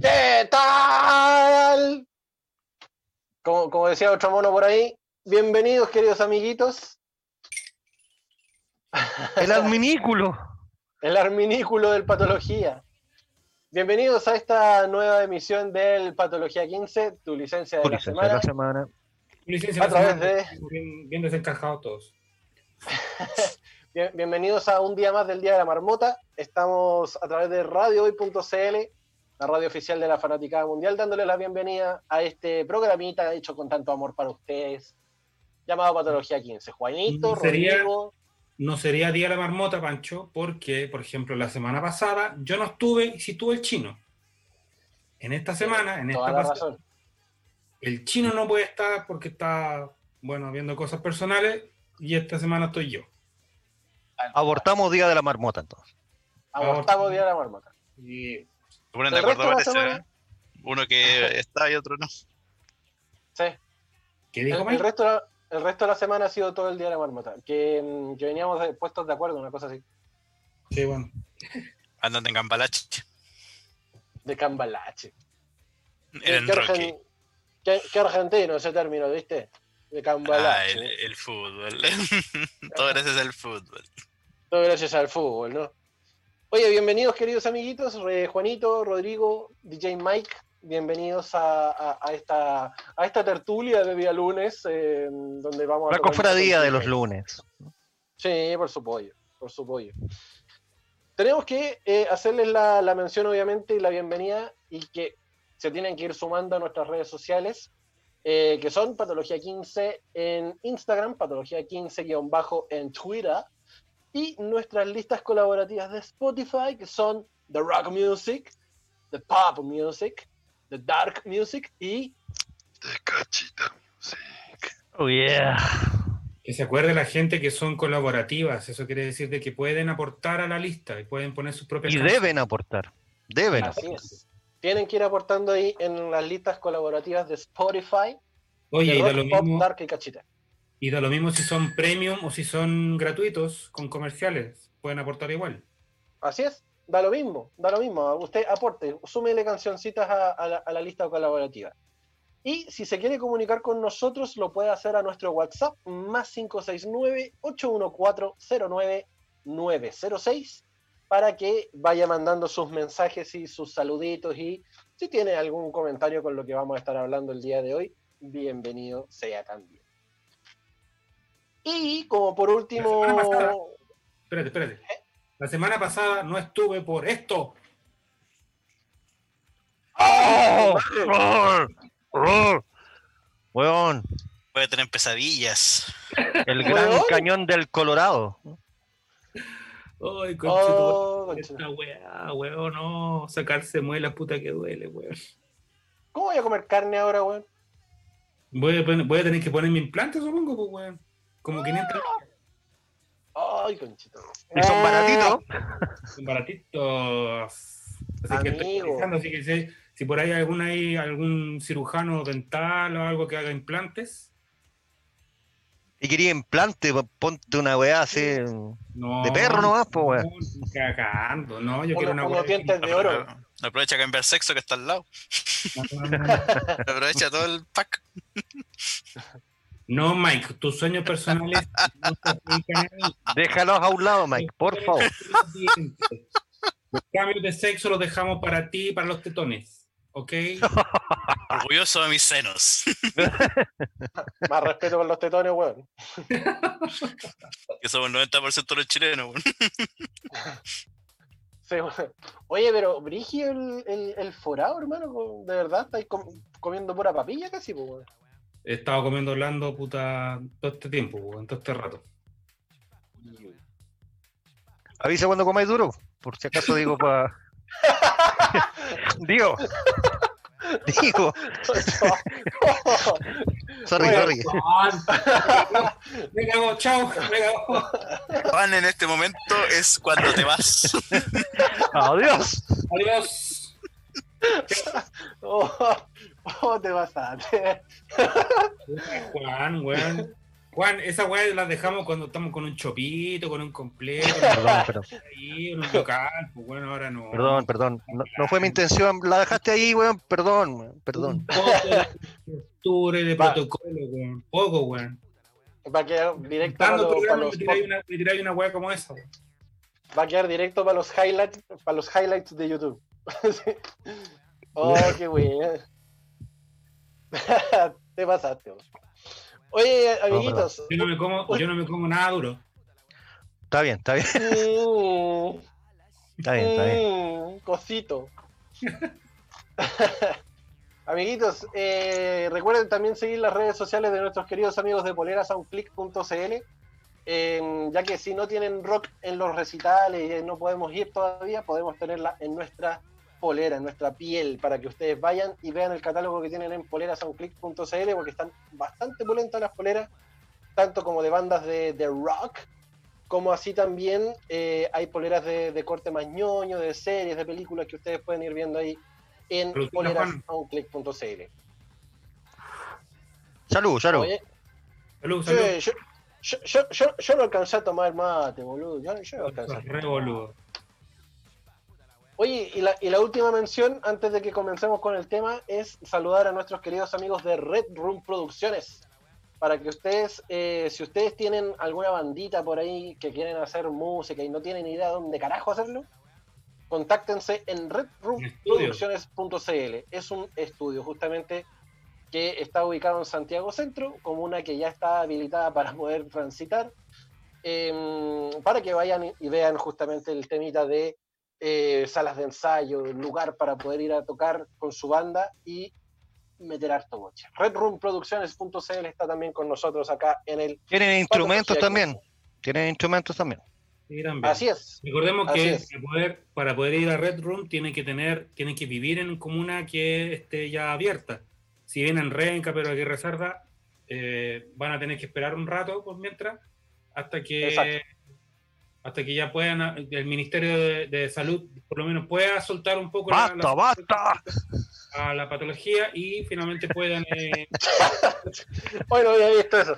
¿Qué tal? Como, como decía otro mono por ahí, bienvenidos queridos amiguitos. El adminículo. El arminículo del Patología. Bienvenidos a esta nueva emisión del Patología 15, tu licencia de Tu la licencia de semana. la semana. Licencia A de la través semana, de- bien, bien desencajados todos. Bien- bienvenidos a un día más del Día de la Marmota. Estamos a través de radiohoy.cl, la radio oficial de la Fanaticada Mundial, dándole la bienvenida a este programita hecho con tanto amor para ustedes, llamado Patología 15. Juanito, Sería- Rodrigo, No sería Día de la Marmota, Pancho, porque, por ejemplo, la semana pasada yo no estuve y sí estuvo el chino. En esta semana, en esta pasada, el chino no puede estar porque está, bueno, viendo cosas personales y esta semana estoy yo. Abortamos Día de la Marmota entonces. Abortamos Día de la Marmota. Y Se ponen de El acuerdo, parece. semana- ¿eh? Uno que está y otro no. Sí. ¿Qué El, dijo el Mike? resto, de la- el resto de la semana ha sido todo el Día de la Marmota. Que, mm, que veníamos de- puestos de acuerdo, una cosa así. Sí, bueno. Andan en Cambalache. De cambalache. En qué, Rocky. argen- qué- qué argentino ese término, ¿viste? De Ah, cambalache. el, el fútbol. Todo gracias al fútbol. Todo gracias al fútbol, ¿no? Oye, bienvenidos queridos amiguitos, Juanito, Rodrigo, DJ Mike, bienvenidos a, a- a esta, a esta tertulia de día lunes, eh, donde vamos a... La cofradía de los lunes. Sí, por su pollo, por su pollo. Tenemos que eh, hacerles la, la mención, obviamente, y la bienvenida, y que se tienen que ir sumando a nuestras redes sociales, eh, que son Patología 15 en Instagram, Patología 15-bajo en Twitter, y nuestras listas colaborativas de Spotify, que son The Rock Music, The Pop Music, The Dark Music y De cachita. Oh yeah. Que se acuerde la gente que son colaborativas. Eso quiere decir de que pueden aportar a la lista y pueden poner sus propias Y canciones. deben aportar. Deben. así es. Tienen que ir aportando ahí en las listas colaborativas de Spotify, Oye, de y lo pop, mismo, dark y cachita. Y da lo mismo si son premium o si son gratuitos con comerciales. Pueden aportar igual. Así es, da lo mismo, da lo mismo. Usted aporte, súmele cancioncitas a, a la, a la lista colaborativa. Y si se quiere comunicar con nosotros, lo puede hacer a nuestro WhatsApp más 569-814-09906 para que vaya mandando sus mensajes y sus saluditos y si tiene algún comentario con lo que vamos a estar hablando el día de hoy, bienvenido sea también. Y como por último... Pasada- Espérate, espérate. La semana pasada no estuve por esto. ¡Oh! ¡Oh! ¡Oh! Weón, Puede tener pesadillas. el gran Weón. cañón del Colorado. Ay, Oh, conchito, esta weá, weón, no. Sacarse muela, puta que duele, weón. ¿Cómo voy a comer carne ahora, weón? Voy a, voy a tener que ponerme implantes, supongo, pues, weón. Como 500 Ay, conchito. Y son baratitos. son baratitos. Así que estoy Amigo. pensando, así que si, si por ahí algún, hay algún cirujano dental o algo que haga implantes, Y quería implante, po- ponte una weá así. no. De perro nomás, pues, no, Cagando, no, yo Uno- quiero una unos weá dientes de oro. Aprovecha a cambiar sexo que está al lado. No, no, no. Aprovecha todo el pack. No, Mike, tus sueños personales no se aplican a mí. Déjalos a un lado, Mike, por favor. Los cambios de sexo los dejamos para ti y para los tetones. ¿Ok? Orgulloso de mis senos. Más respeto por los tetones, weón. Que somos el 90% de los chilenos. weón. Sí. Oye, pero Brigio el, el, el forado, hermano, de verdad, estáis com- comiendo pura papilla casi, pues, weón. He estado comiendo Orlando puta todo este tiempo, weón, todo este rato. Avisa cuando comáis duro. Por si acaso digo para. digo. Digo. Sorry, Bueno. sorry. Me cago, chao, me cago. Juan, en este momento es cuando te vas. Adiós. Adiós. oh, oh, te pasaste. Juan, weón. Juan, esa weá la dejamos cuando estamos con un chopito, con un completo, Perdón, perdón, ahí, un local, pues bueno, ahora no. perdón, perdón. No, no fue mi intención. La dejaste ahí, weón. Perdón, weón, Un perdón. poco de postura y de Va. protocolo, weón. Poco, weón. Va a quedar directo para, los- para los me tiráis una, me tiráis una weá como esa. weón. va a quedar directo para los highlights, para los highlights de YouTube. Oh, qué weón. Te pasaste. vos. Oye, amiguitos. Yo no me como, yo no me como nada duro. Está bien, está bien, mm, está bien, está bien. mm, cosito. Amiguitos, eh, recuerden también seguir las redes sociales de nuestros queridos amigos de polerasoundclick.cl, eh, ya que si no tienen rock en los recitales y no podemos ir todavía, podemos tenerla en nuestra polera, en nuestra piel, para que ustedes vayan y vean el catálogo que tienen en polerasoundclick.cl, porque están bastante pulentas las poleras, tanto como de bandas de, de rock, como así también eh, hay poleras de, de corte más ñoño, de series, de películas que ustedes pueden ir viendo ahí en polerasoundclick.cl. Salud, salud. Oye, Salud, yo, yo, yo, yo, yo no alcancé a tomar mate, boludo. Yo, yo no alcancé. a Re boludo. Oye, y la, y la última mención, antes de que comencemos con el tema, es saludar a nuestros queridos amigos de Red Room Producciones. Para que ustedes, eh, si ustedes tienen alguna bandita por ahí que quieren hacer música y no tienen idea dónde carajo hacerlo, contáctense en redroomproducciones.cl. Es un estudio justamente que está ubicado en Santiago Centro, comuna que ya está habilitada para poder transitar, em, para que vayan y vean justamente el temita de eh, salas de ensayo, lugar para poder ir a tocar con su banda y meter harto boche. Redroomproducciones.cl está también con nosotros acá en el... Tienen instrumentos también. Tienen instrumentos también. Sí, también. Así es. Recordemos Así que es. para poder, para poder ir a Red Room tienen que tener, tienen que vivir en comuna que esté ya abierta. Si vienen en Renca, pero aquí Rezarda, eh, van a tener que esperar un rato por mientras, hasta que Exacto. Hasta que ya puedan, el Ministerio de, de Salud por lo menos pueda soltar un poco la- ¡Basta, la- basta! a la patología y finalmente puedan eh, Bueno, ya he visto eso.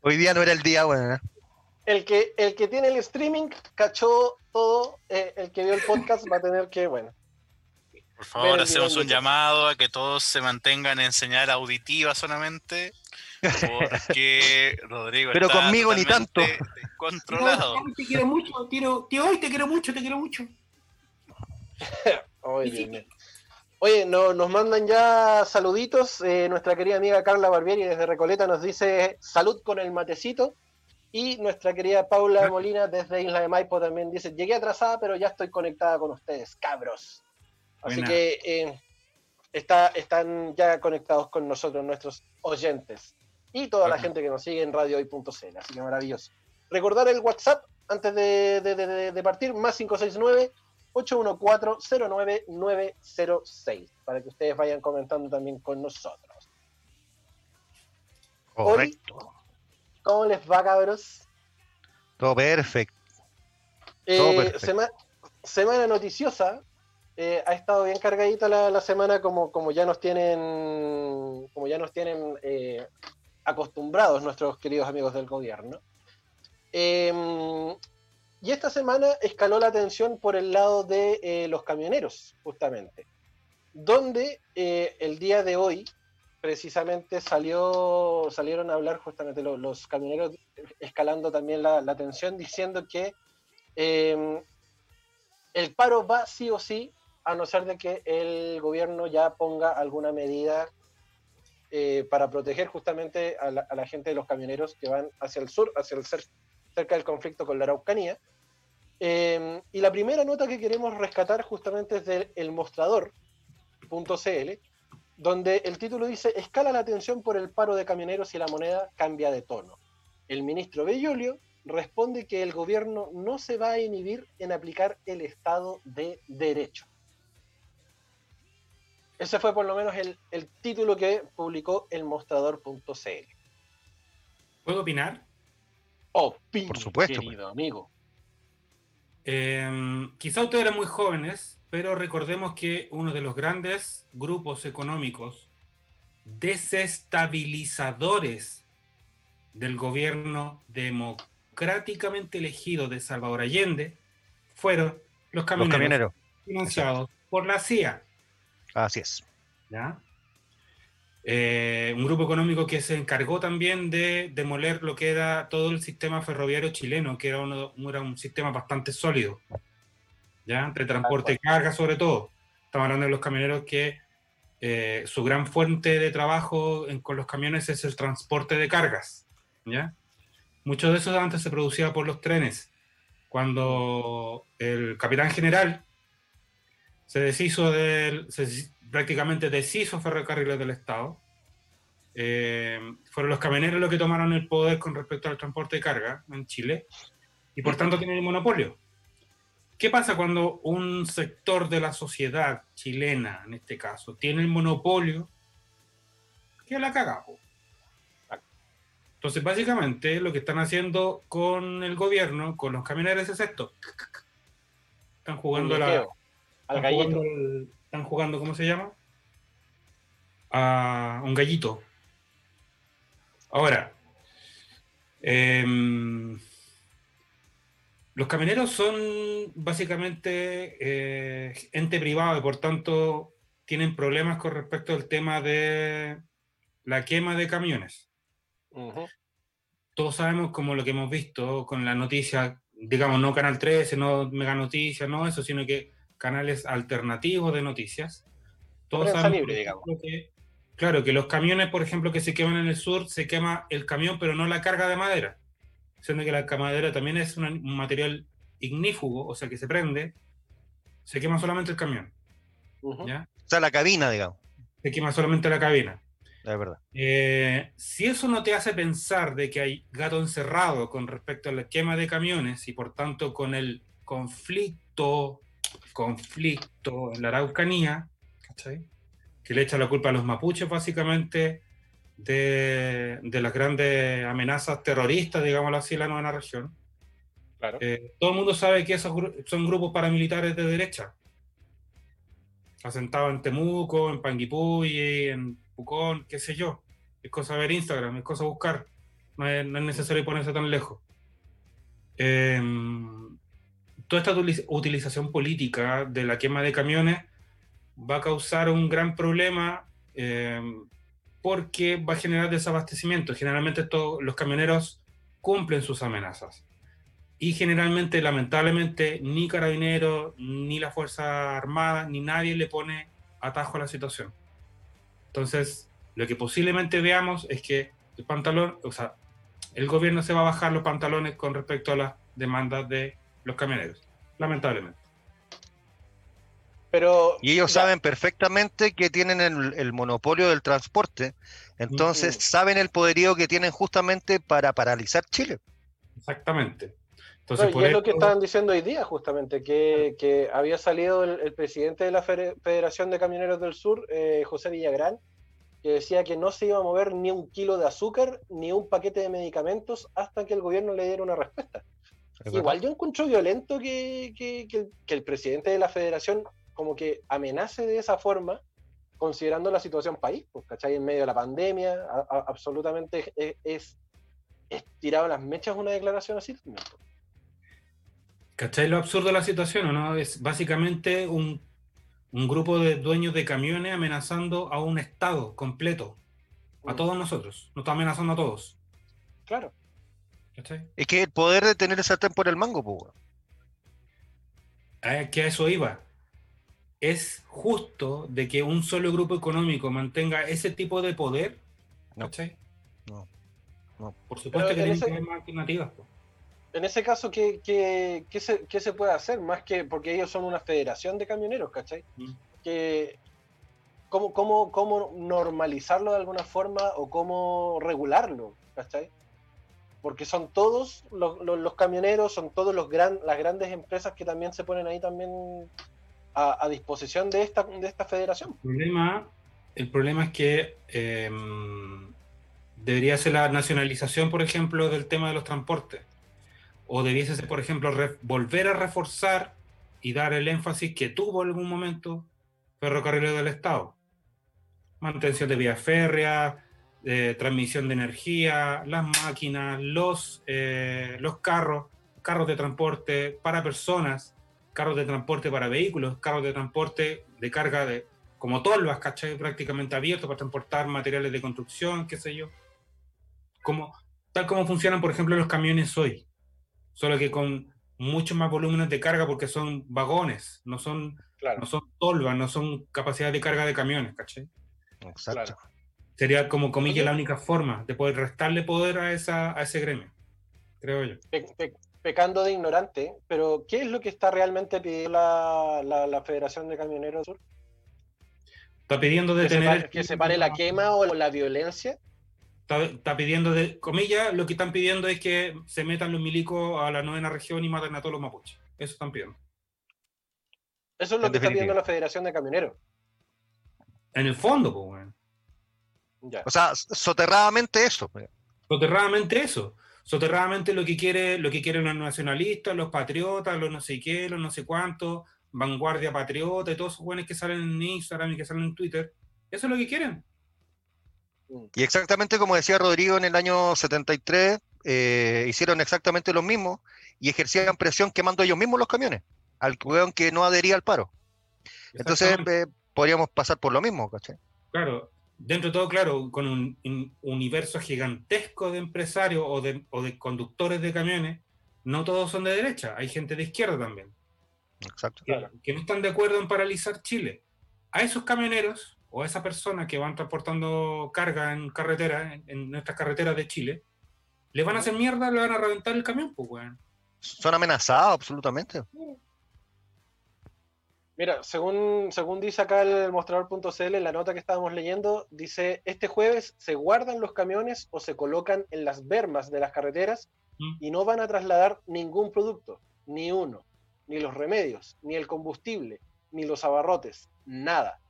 Hoy día no era el día, weón. ¿eh? El que, el que tiene el streaming cachó todo, eh, el que vio el podcast va a tener que, bueno, Por favor, hacemos un llamado a que todos se mantengan en señal auditiva solamente. Porque Rodrigo Pero está conmigo ni tanto. Descontrolado. te quiero mucho, tío, hoy te quiero mucho, te quiero mucho. Oye, no- nos mandan ya saluditos. eh, nuestra querida amiga Carla Barbieri desde Recoleta nos dice salud con el matecito. Y nuestra querida Paula Molina desde Isla de Maipo también dice, llegué atrasada, pero ya estoy conectada con ustedes, cabros. Así Buena. que eh, está, están ya conectados con nosotros nuestros oyentes. Y toda la gente que nos sigue en radiohoy.cl. Así que maravilloso. Recordar el WhatsApp antes de, de- de- de- partir, más 569 814-09906, para que ustedes vayan comentando también con nosotros. Correcto. ¿Cómo les va, cabros? Todo perfecto. Eh, Todo perfecto. sema- semana noticiosa. eh, ha estado bien cargadita la, la semana como, como ya nos tienen como ya nos tienen eh, acostumbrados nuestros queridos amigos del gobierno. Eh, y esta semana escaló la atención por el lado de eh, los camioneros, justamente, donde eh, el día de hoy precisamente salió, salieron a hablar justamente lo- los, camioneros escalando también la, la atención, diciendo que eh, el paro va sí o sí, a no ser de que el gobierno ya ponga alguna medida eh, para proteger justamente a la, gente de los camioneros que van hacia el sur, hacia el cer- cerca del conflicto con la Araucanía. Eh, y la primera nota que queremos rescatar justamente es del El Mostrador.cl, donde el título dice, escala la atención por el paro de camioneros y la moneda cambia de tono. El ministro Bellolio responde que el gobierno no se va a inhibir en aplicar el Estado de Derecho. Ese fue por lo menos el, el título que publicó el mostrador.cl. ¿Puedo opinar? Opine, Por supuesto, querido amigo. Eh, quizá ustedes eran muy jóvenes, pero recordemos que uno de los grandes grupos económicos desestabilizadores del gobierno democráticamente elegido de Salvador Allende fueron los Los camioneros, camioneros. financiados por la CIA. Así es. Eh, un grupo económico que se encargó también de demoler lo que era todo el sistema ferroviario chileno, que era, uno- era un sistema bastante sólido, ¿ya? entre transporte y carga sobre todo. Estamos hablando de los camioneros que eh, su gran fuente de trabajo en- con los camiones es el transporte de cargas. ¿ya? Mucho de eso antes se producía por los trenes. Cuando el capitán general se deshizo del, se prácticamente deshizo ferrocarriles del Estado. Eh, fueron los camioneros los que tomaron el poder con respecto al transporte de carga en Chile y por tanto tienen el monopolio. ¿Qué pasa cuando un sector de la sociedad chilena, en este caso, tiene el monopolio? Que la caga. po. Entonces, básicamente, lo que están haciendo con el gobierno, con los camioneros, es esto. Están jugando la, al están gallito. jugando, el- están jugando, ¿cómo se llama? A un gallito. Ahora, em, los camioneros son básicamente eh, ente privado y por tanto tienen problemas con respecto al tema de la quema de camiones todos sabemos como lo que hemos visto con la noticia, digamos, no Canal 13, no Mega Noticias, no eso, sino que canales alternativos de noticias. Todos sabemos, libre, digamos. que, claro, que los camiones, por ejemplo, que se queman en el sur, se quema el camión, pero no la carga de madera. Siendo que la madera también es una- un material ignífugo, o sea, que se prende, se quema solamente el camión. O sea, la cabina, digamos. Se quema solamente la cabina. Es verdad. Eh, si eso no te hace pensar de que hay gato encerrado con respecto a la quema de camiones y por tanto con el conflicto, conflicto en la Araucanía, ¿cachai? que le echa la culpa a los mapuches básicamente de, de las grandes amenazas terroristas, digámoslo así, en la nueva región. Claro. Eh, todo el mundo sabe que esos gru- son grupos paramilitares de derecha, asentados en Temuco, en Panguipulli, en Pucón, qué sé yo. Es cosa ver Instagram, es cosa buscar. No es, no es necesario ponerse tan lejos. Eh, toda esta utiliz- utilización política de la quema de camiones va a causar un gran problema eh, porque va a generar desabastecimiento. Generalmente esto- los camioneros cumplen sus amenazas. Y generalmente, lamentablemente, ni Carabineros, ni la Fuerza Armada, ni nadie le pone atajo a la situación. Entonces, lo que posiblemente veamos es que el pantalón, o sea, el gobierno se va a bajar los pantalones con respecto a las demandas de los camioneros. Lamentablemente. Pero Y ellos ya, saben perfectamente que tienen el, el monopolio del transporte, entonces saben el poderío que tienen justamente para paralizar Chile. Exactamente. no, Entonces, y es lo que estaban diciendo hoy día, justamente, que, que había salido el, el presidente de la Federación de Camioneros del Sur, eh, José Villagrán, que decía que no se iba a mover ni un kilo de azúcar ni un paquete de medicamentos hasta que el gobierno le diera una respuesta. Igual yo encuentro violento que, que- que el, que el presidente de la federación como que amenace de esa forma, considerando la situación país, pues, ¿cachai? En medio de la pandemia, a- a- absolutamente es, es, es tirado las mechas una declaración así también. pues. ¿Cachai lo absurdo de la situación o no? Es básicamente un, un grupo de dueños de camiones amenazando a un Estado completo, a Mm. todos nosotros. Nos está amenazando a todos. Claro. ¿Cachai? Es que el poder de tener esa sartén por el mango, pues. a que a eso iba. ¿Es justo de que un solo grupo económico mantenga ese tipo de poder? No. ¿Cachai? No. No. Por supuesto Pero que en tienen ese- que haber más alternativas. po. En ese caso, ¿qué, qué, qué se, qué se puede hacer? Más que porque ellos son una federación de camioneros, ¿cachai? Mm. Que, ¿cómo, cómo, ¿Cómo normalizarlo de alguna forma o cómo regularlo, ¿cachai? Porque son todos los, camioneros, son todos los gran, las grandes empresas que también se ponen ahí también a, disposición de esta, de esta federación. El problema, el problema es que eh, debería ser la nacionalización, por ejemplo, del tema de los transportes. O debiese ser, por ejemplo, volver a reforzar y dar el énfasis que tuvo en algún momento Ferrocarriles del Estado. mantención de vías férreas, eh, transmisión de energía, las máquinas, los, eh, los carros, carros de transporte para personas, carros de transporte para vehículos, carros de transporte de carga de, como tolvas, ¿cachai? Prácticamente abiertos para transportar materiales de construcción, qué sé yo. Como, tal como funcionan, por ejemplo, los camiones hoy. Solo que con muchos más volúmenes de carga porque son vagones, no son, Claro, no son tolvas, no son capacidades de carga de camiones, ¿cachai? Exacto. claro. Sería como comilla Oye. la única forma de poder restarle poder a, esa, a ese gremio, creo yo. Pe- pe- pecando de ignorante, pero ¿qué es lo que está realmente pidiendo la, la, la Federación de Camioneros Sur? Está pidiendo ¿Que se, detener... pare, el- que se pare la quema o la violencia? Está, está pidiendo, de, comillas, lo que están pidiendo es que se metan los milicos a la novena región y maten a todos los mapuches. Eso están pidiendo. Eso es lo En que está pidiendo la Federación de Camioneros. En el fondo, pues, bueno. Ya. O sea, soterradamente eso. Soterradamente eso. Soterradamente lo que quiere, lo que quieren los nacionalistas, los patriotas, los no sé qué, los no sé cuántos, vanguardia patriota y todos esos buenos que salen en Instagram y que salen en Twitter. Eso es lo que quieren. Y exactamente como decía Rodrigo en el año 73, eh, hicieron exactamente lo mismo y ejercían presión quemando ellos mismos los camiones, al weón que no adhería al paro. Entonces eh, podríamos pasar por lo mismo, ¿cachai? Claro, dentro de todo, claro, con un, un universo gigantesco de empresarios o de, o de conductores de camiones, no todos son de derecha, hay gente de izquierda también, Exacto. que, no están de acuerdo en paralizar Chile. A esos camioneros o a esas personas que van transportando carga en carretera, en, en nuestras carreteras de Chile, le van a hacer mierda, le van a reventar el camión, pues, weón. Son amenazados absolutamente. Mira, según, según dice acá el mostrador.cl, la nota que estábamos leyendo, dice, este jueves se guardan los camiones o se colocan en las bermas de las carreteras Mm. y no van a trasladar ningún producto, ni uno, ni los remedios, ni el combustible, ni los abarrotes, nada.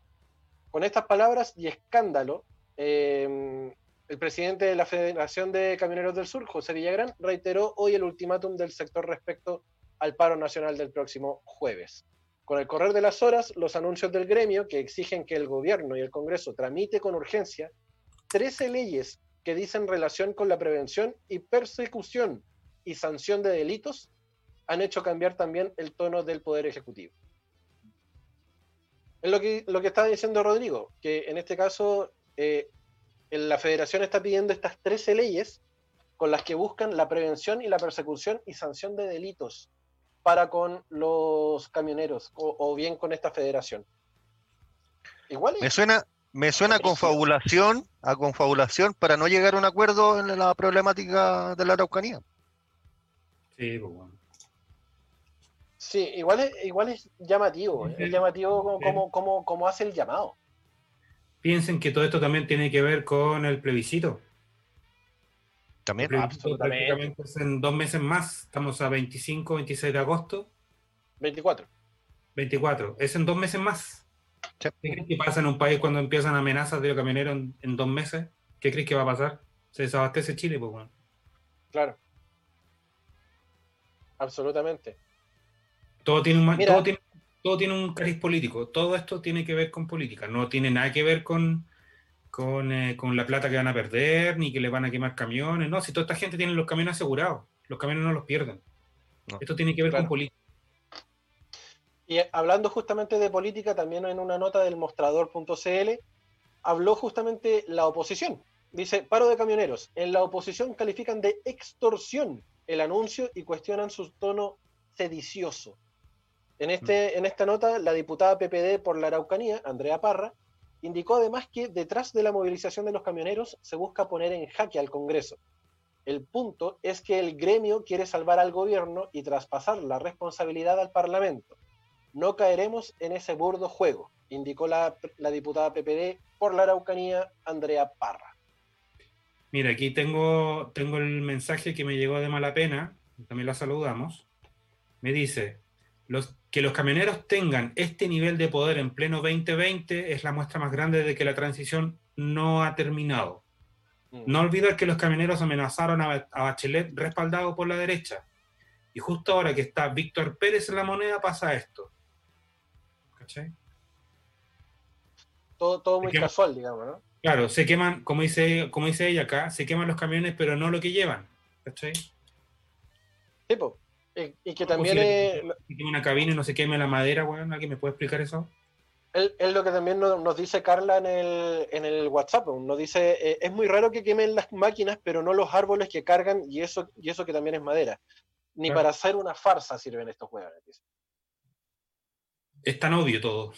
Con estas palabras y escándalo, eh, el presidente de la Federación de Camioneros del Sur, José Villagrán, reiteró hoy el ultimátum del sector respecto al paro nacional del próximo jueves. Con el correr de las horas, los anuncios del gremio que exigen que el gobierno y el Congreso tramite con urgencia 13 leyes que dicen relación con la prevención y persecución y sanción de delitos han hecho cambiar también el tono del Poder Ejecutivo. Es lo que, lo que estaba diciendo Rodrigo, que en este caso eh, la federación está pidiendo estas 13 leyes con las que buscan la prevención y la persecución y sanción de delitos para con los camioneros o, o bien con esta federación. Igual Me suena, me suena a confabulación, a confabulación para no llegar a un acuerdo en la problemática de la Araucanía. Sí, pues, weón. sí, igual es, igual es llamativo, es llamativo como, como, como, como hace el llamado. Piensen que todo esto también tiene que ver con el plebiscito. También. Absolutamente. prácticamente es en dos meses más. Estamos a 25, 26 de agosto. 24. 24. Es en dos meses más. Sí. ¿Qué crees que pasa en un país cuando empiezan amenazas de los camioneros en, en dos meses? ¿Qué crees que va a pasar? Se desabastece Chile, pues bueno. Claro. Absolutamente. Todo tiene, un, Mira. todo, tiene, todo tiene un cariz político. Todo esto tiene que ver con política. No tiene nada que ver con, con, eh, con la plata que van a perder, ni que le van a quemar camiones. No, si toda esta gente tiene los camiones asegurados. Los camiones no los pierden. No. Esto tiene que ver Claro. con política. Y eh, hablando justamente de política, también en una nota del mostrador.cl, habló justamente la oposición. Dice, paro de camioneros. En la oposición califican de extorsión el anuncio y cuestionan su tono sedicioso. En, este, en esta nota, la diputada PPD por la Araucanía, Andrea Parra, indicó además que detrás de la movilización de los camioneros se busca poner en jaque al Congreso. El punto es que el gremio quiere salvar al gobierno y traspasar la responsabilidad al Parlamento. No caeremos en ese burdo juego, indicó la, diputada PPD por la Araucanía, Andrea Parra. Mira, aquí tengo, tengo el mensaje que me llegó de mala pena, también la saludamos. Me dice, los, que los camioneros tengan este nivel de poder en pleno 2020 es la muestra más grande de que la transición no ha terminado. No olvidar que los camioneros amenazaron a, a Bachelet respaldado por la derecha. Y justo ahora que está Víctor Pérez en la moneda pasa esto. ¿Cachai? Todo, todo muy casual, digamos, ¿no? Claro, se queman, como dice, como dice ella acá, se queman los camiones, pero no lo que llevan. ¿Cachai? Tipo, y, y que también es, una cabina y no se queme la madera, weón. ¿Alguien me puede explicar eso? es- lo que también nos, dice Carla en el, en el WhatsApp. Nos dice, eh, es muy raro que quemen las máquinas, pero no los árboles que cargan y eso, y eso que también es madera. Ni Claro. para hacer una farsa sirven estos huevones. Es tan obvio todo.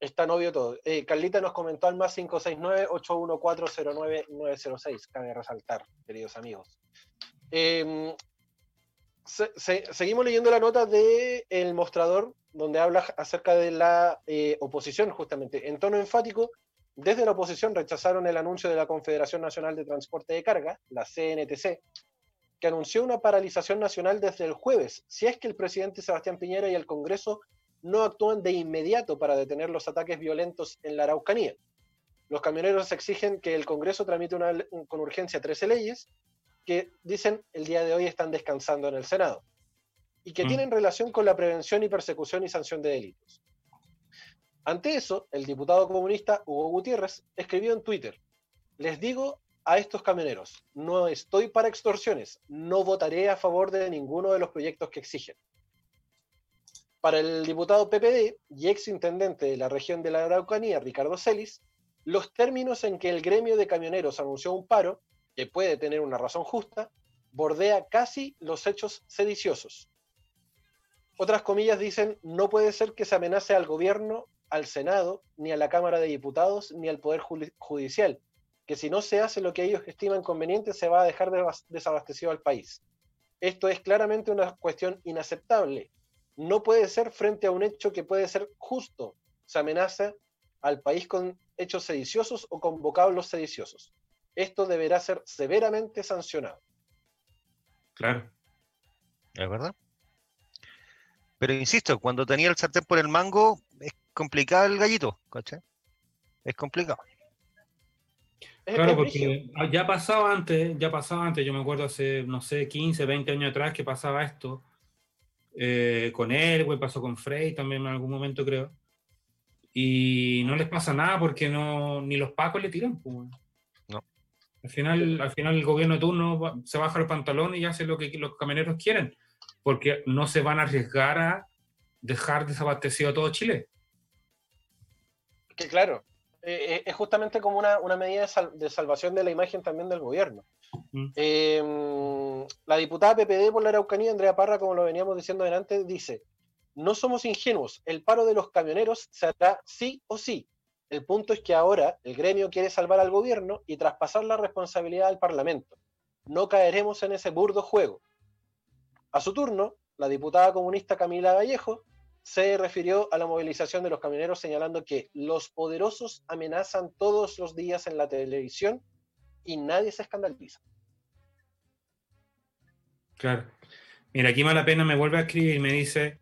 Es tan obvio todo. Eh, Carlita nos comentó al más 569-814-09906. Cabe resaltar, queridos amigos. Eh, se- se- seguimos leyendo la nota de El Mostrador, donde habla acerca de la eh, oposición, justamente. En tono enfático, desde la oposición rechazaron el anuncio de la Confederación Nacional de Transporte de Carga, la CNTC, que anunció una paralización nacional desde el jueves, si es que el presidente Sebastián Piñera y el Congreso no actúan de inmediato para detener los ataques violentos en la Araucanía. Los camioneros exigen que el Congreso tramite con urgencia 13 leyes que dicen el día de hoy están descansando en el Senado y que Mm. tienen relación con la prevención y persecución y sanción de delitos. Ante eso, el diputado comunista Hugo Gutiérrez escribió en Twitter, les digo a estos camioneros, no estoy para extorsiones, no votaré a favor de ninguno de los proyectos que exigen. Para el diputado PPD y ex intendente de la región de la Araucanía, Ricardo Celis, los términos en que el gremio de camioneros anunció un paro, que puede tener una razón justa, bordea casi los hechos sediciosos. Otras comillas dicen, no puede ser que se amenace al gobierno, al Senado, ni a la Cámara de Diputados, ni al Poder Judicial, que si no se hace lo que ellos estiman conveniente, se va a dejar desabas- desabastecido al país. Esto es claramente una cuestión inaceptable. No puede ser frente a un hecho que puede ser justo. Se amenaza al país con hechos sediciosos o con vocablos sediciosos. Esto deberá ser severamente sancionado. Claro. ¿Es verdad? Pero insisto, cuando tenía el sartén por el mango, es complicado el gallito, ¿cachai? Es complicado. Claro, porque ya pasaba antes, ya pasaba antes, yo me acuerdo hace, no sé, 15, 20 años atrás que pasaba esto. eh, con él, güey, pasó con Frey también en algún momento, creo. Y no les pasa nada porque no, ni los pacos le tiran. pues. Al final, al final el gobierno de turno va- se baja los pantalones y hace lo que los camioneros quieren, porque no se van a arriesgar a dejar desabastecido a todo Chile. Que claro, eh, eh, es justamente como una, una medida de, sal- de salvación de la imagen también del gobierno. Mm. Eh, la diputada PPD por la Araucanía, Andrea Parra, como lo veníamos diciendo delante, dice, no somos ingenuos, el paro de los camioneros se hará sí o sí. El punto es que ahora el gremio quiere salvar al gobierno y traspasar la responsabilidad al Parlamento. No caeremos en ese burdo juego. A su turno, la diputada comunista Camila Vallejo se refirió a la movilización de los camioneros señalando que los poderosos amenazan todos los días en la televisión y nadie se escandaliza. Claro. Mira, aquí mala pena me vuelve a escribir y me dice,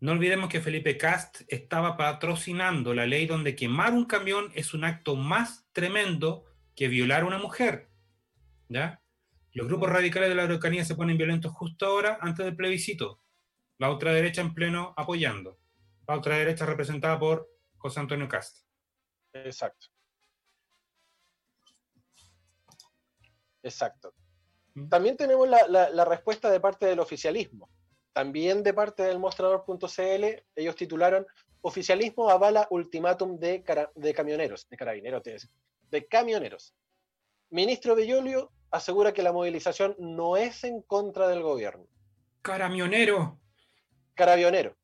no olvidemos que Felipe Cast estaba patrocinando la ley donde quemar un camión es un acto más tremendo que violar a una mujer. ¿Ya? Los grupos radicales de la Araucanía se ponen violentos justo ahora, antes del plebiscito. La otra derecha en pleno apoyando. La otra derecha representada por José Antonio Cast. Exacto. Exacto. Mm. También tenemos la, la- la respuesta de parte del oficialismo. También de parte del mostrador.cl, ellos titularon Oficialismo avala ultimátum de, de camioneros, de carabineros, de camioneros. Ministro Bellolio asegura que la movilización no es en contra del gobierno. ¡Caramionero! Carabionero.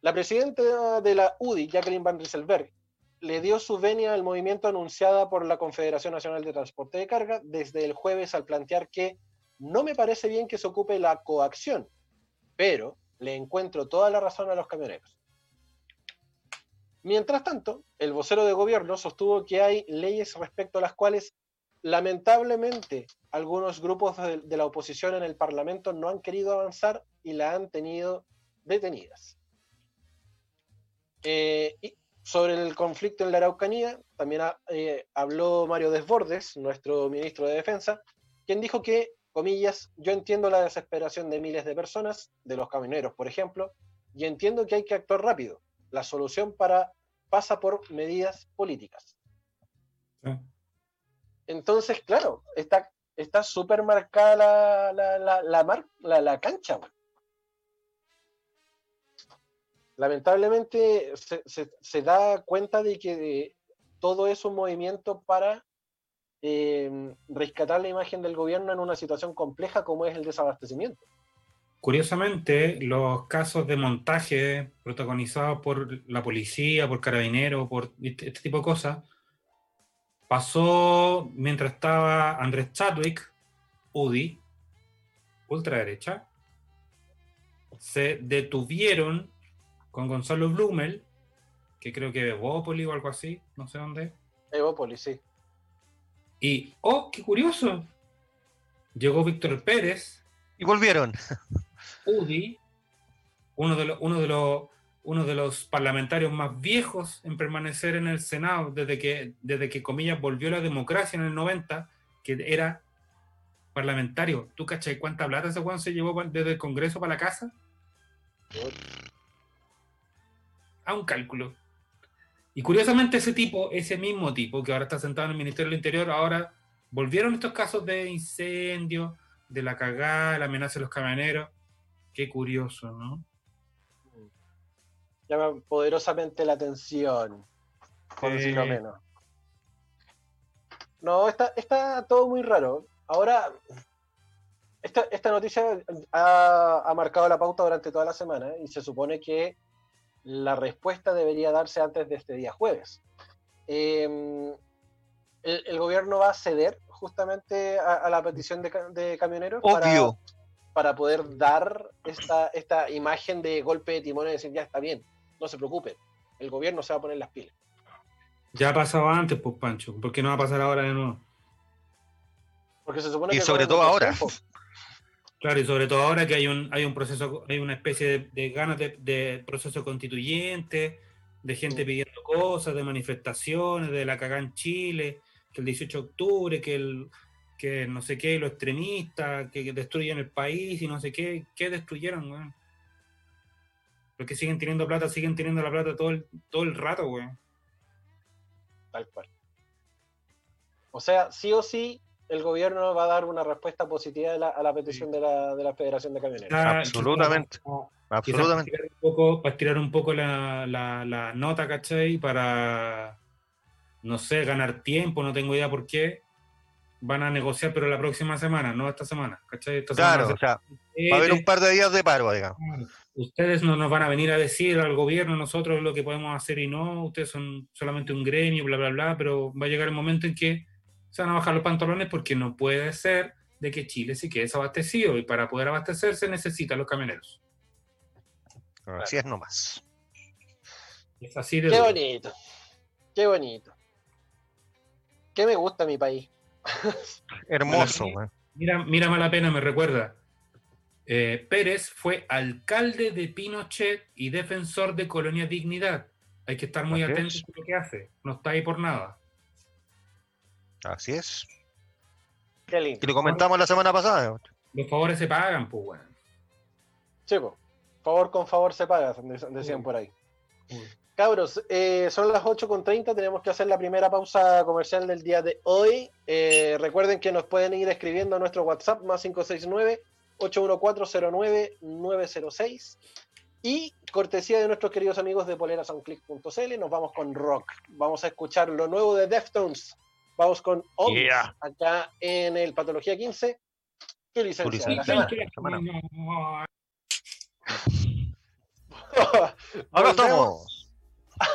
La presidenta de la UDI, Jacqueline Van Rieselberg, le dio su venia al movimiento anunciada por la Confederación Nacional de Transporte de Carga desde el jueves al plantear que no me parece bien que se ocupe la coacción, pero le encuentro toda la razón a los camioneros. Mientras tanto, el vocero de gobierno sostuvo que hay leyes respecto a las cuales lamentablemente algunos grupos de, la oposición en el Parlamento no han querido avanzar y la han tenido detenidas. Eh, y sobre el conflicto en la Araucanía, también ha- eh, habló Mario Desbordes, nuestro ministro de Defensa, quien dijo que, comillas, yo entiendo la desesperación de miles de personas, de los camioneros, por ejemplo, y entiendo que hay que actuar rápido. La solución para pasa por medidas políticas. Sí. Entonces, claro, está está súper marcada la, la, la, la, mar- la- cancha. Lamentablemente se, se- se da cuenta de que eh, todo es un movimiento para eh, rescatar la imagen del gobierno en una situación compleja como es el desabastecimiento. Curiosamente, los casos de montaje protagonizados por la policía, por carabineros, por este, este tipo de cosas, pasó mientras estaba Andrés Chadwick, UDI, ultraderecha, se detuvieron con Gonzalo Blumel, que creo que de Bópoli o algo así, no sé dónde, Evópolis, sí. Y, oh, qué curioso, llegó Víctor Pérez, Y volvieron. UDI, uno de, los, uno, de los, uno de los parlamentarios más viejos en permanecer en el Senado desde que, desde que, comillas, volvió la democracia en el 90, que era parlamentario. ¿Tú cachai cuánta plata ese Juan se llevó desde el Congreso para la casa? A un cálculo. Y curiosamente ese tipo, ese mismo tipo, que ahora está sentado en el Ministerio del Interior, ahora volvieron estos casos de incendio, de la cagada, la amenaza de los camioneros. Qué curioso, ¿no? Llama poderosamente la atención, por decirlo menos. No, está, está todo muy raro. Ahora, esta, esta noticia ha, ha marcado la pauta durante toda la semana y se supone que la respuesta debería darse antes de este día jueves. Eh, el, el gobierno va a ceder justamente a, a la petición de, ca- de camioneros para- Obvio. para poder dar esta, esta imagen de golpe de timón y decir, ya está bien, no se preocupen, el gobierno se va a poner las pilas. Ya pasaba antes, pues, Pancho. ¿Por qué no va a pasar ahora de nuevo? Porque se supone Y que sobre todo ahora. tiempo. Claro, y sobre todo ahora que hay un, hay un proceso, hay una especie de, de ganas de, de proceso constituyente, de gente Sí. pidiendo cosas, de manifestaciones, de la cagá en Chile, que el 18 de octubre, que el que no sé qué, los extremistas, que, que destruyen el país y no sé qué, ¿qué destruyeron, weón? Los que siguen teniendo plata, siguen teniendo la plata todo el, todo el rato, weón. Tal cual. O sea, sí o sí, el gobierno va a dar una respuesta positiva a la, a la petición de la, de la Federación de Camioneros. Quizá- Absolutamente. Absolutamente. Para estirar un poco, para estirar un poco la, la- la nota, ¿cachai? Para, no sé, ganar tiempo, no tengo idea por qué. Van a negociar, pero la próxima semana, no esta semana, ¿cachai? Esta semana Claro, se- o sea, va a haber un par de días de paro, digamos. Ustedes no nos van a venir a decir al gobierno nosotros lo que podemos hacer y no, ustedes son solamente un gremio, bla, bla, bla, pero va a llegar el momento en que se van a bajar los pantalones porque no puede ser de que Chile se quede desabastecido y para poder abastecerse necesitan los camioneros. Así es nomás. Es así de Qué duro. bonito, qué bonito. Qué me gusta mi país. Hermoso. Mira, mira mala pena, me recuerda. Eh, Pérez fue alcalde de Pinochet y defensor de Colonia Dignidad. Hay que estar muy atentos es. a lo que hace. No está ahí por nada. Así es. Qué lindo. Y lo comentamos la semana pasada. weón. Los favores se pagan, pues, bueno. Chico, favor con favor se paga, de- decían Uy. por ahí. Uy. Cabros, eh, son las 8.30, tenemos que hacer la primera pausa comercial del día de hoy. Eh, recuerden que nos pueden ir escribiendo a nuestro WhatsApp más 569-81409-906. Y cortesía de nuestros queridos amigos de polerasoundclick.cl, nos vamos con rock. Vamos a escuchar lo nuevo de Deftones. Vamos con Obvious, Yeah. acá en el Patología 15. Tu licencia. de la semana. Ahora estamos.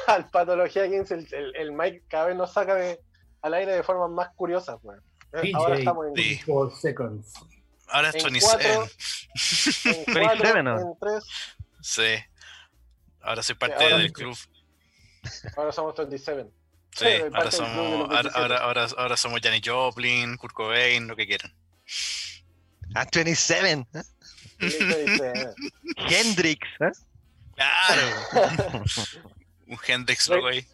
al Patología 15, el, el, el Mike cada vez nos saca de, al aire de formas más curiosas, weón. Eh, DJ. Ahora estamos en, Sí. Four seconds. Ahora es en 27. cuatro, en, cuatro, 27, ¿no? en tres, Sí. Ahora soy parte ahora del sí. club. ahora somos 27. Sí, ahora somos, ahora, 27. ahora, ahora, ahora somos Janis Joplin, Kurt Cobain, lo que quieran. A 27. ¿eh? Hendrix. ¿eh? Claro. Un Hendrix loco ahí.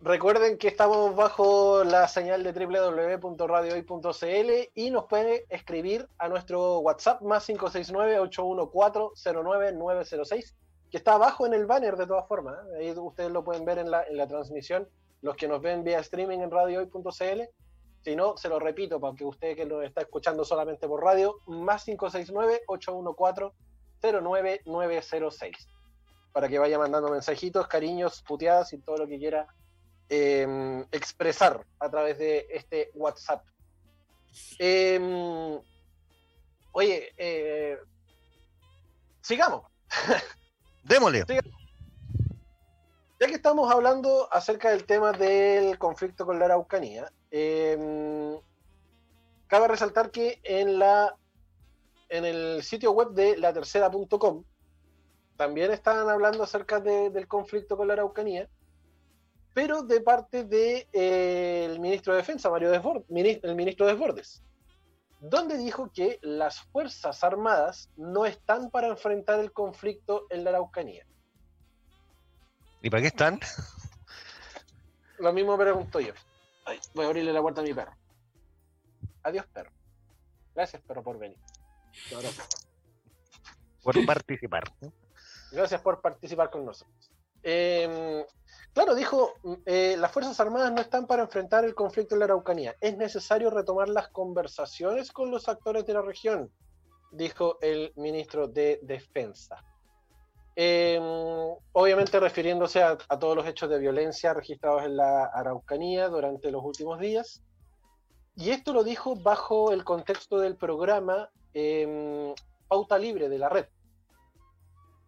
Recuerden que estamos bajo la señal de www.radiohoy.cl y nos pueden escribir a nuestro WhatsApp más 569-814-09906 que está abajo en el banner de todas formas. ¿eh? Ahí ustedes lo pueden ver en la, en la transmisión, los que nos ven vía streaming en radiohoy.cl. Si no, se lo repito para que usted que lo está escuchando solamente por radio, más 569-814-09906. Para que vaya mandando mensajitos, cariños, puteadas y todo lo que quiera eh, expresar a través de este WhatsApp. Eh, oye, eh, sigamos. Démosle. Ya que estamos hablando acerca del tema del conflicto con la Araucanía, eh, cabe resaltar que en la en el sitio web de latercera.com también estaban hablando acerca de- del conflicto con la Araucanía, pero de parte del de, eh, ministro de Defensa, Mario Desbordes, el ministro Desbordes, donde dijo que las Fuerzas Armadas no están para enfrentar el conflicto en la Araucanía. ¿Y para qué están? Lo mismo pregunto yo. Ay, voy a abrirle la puerta a mi perro. Adiós, perro. Gracias, perro, por venir. Por participar. Gracias por participar con nosotros. Eh, claro, dijo, eh, las Fuerzas Armadas no están para enfrentar el conflicto en la Araucanía. Es necesario retomar las conversaciones con los actores de la región, dijo el ministro de Defensa. Eh, obviamente refiriéndose a, todos los hechos de violencia registrados en la Araucanía durante los últimos días. Y esto lo dijo bajo el contexto del programa eh, Pauta Libre de la red.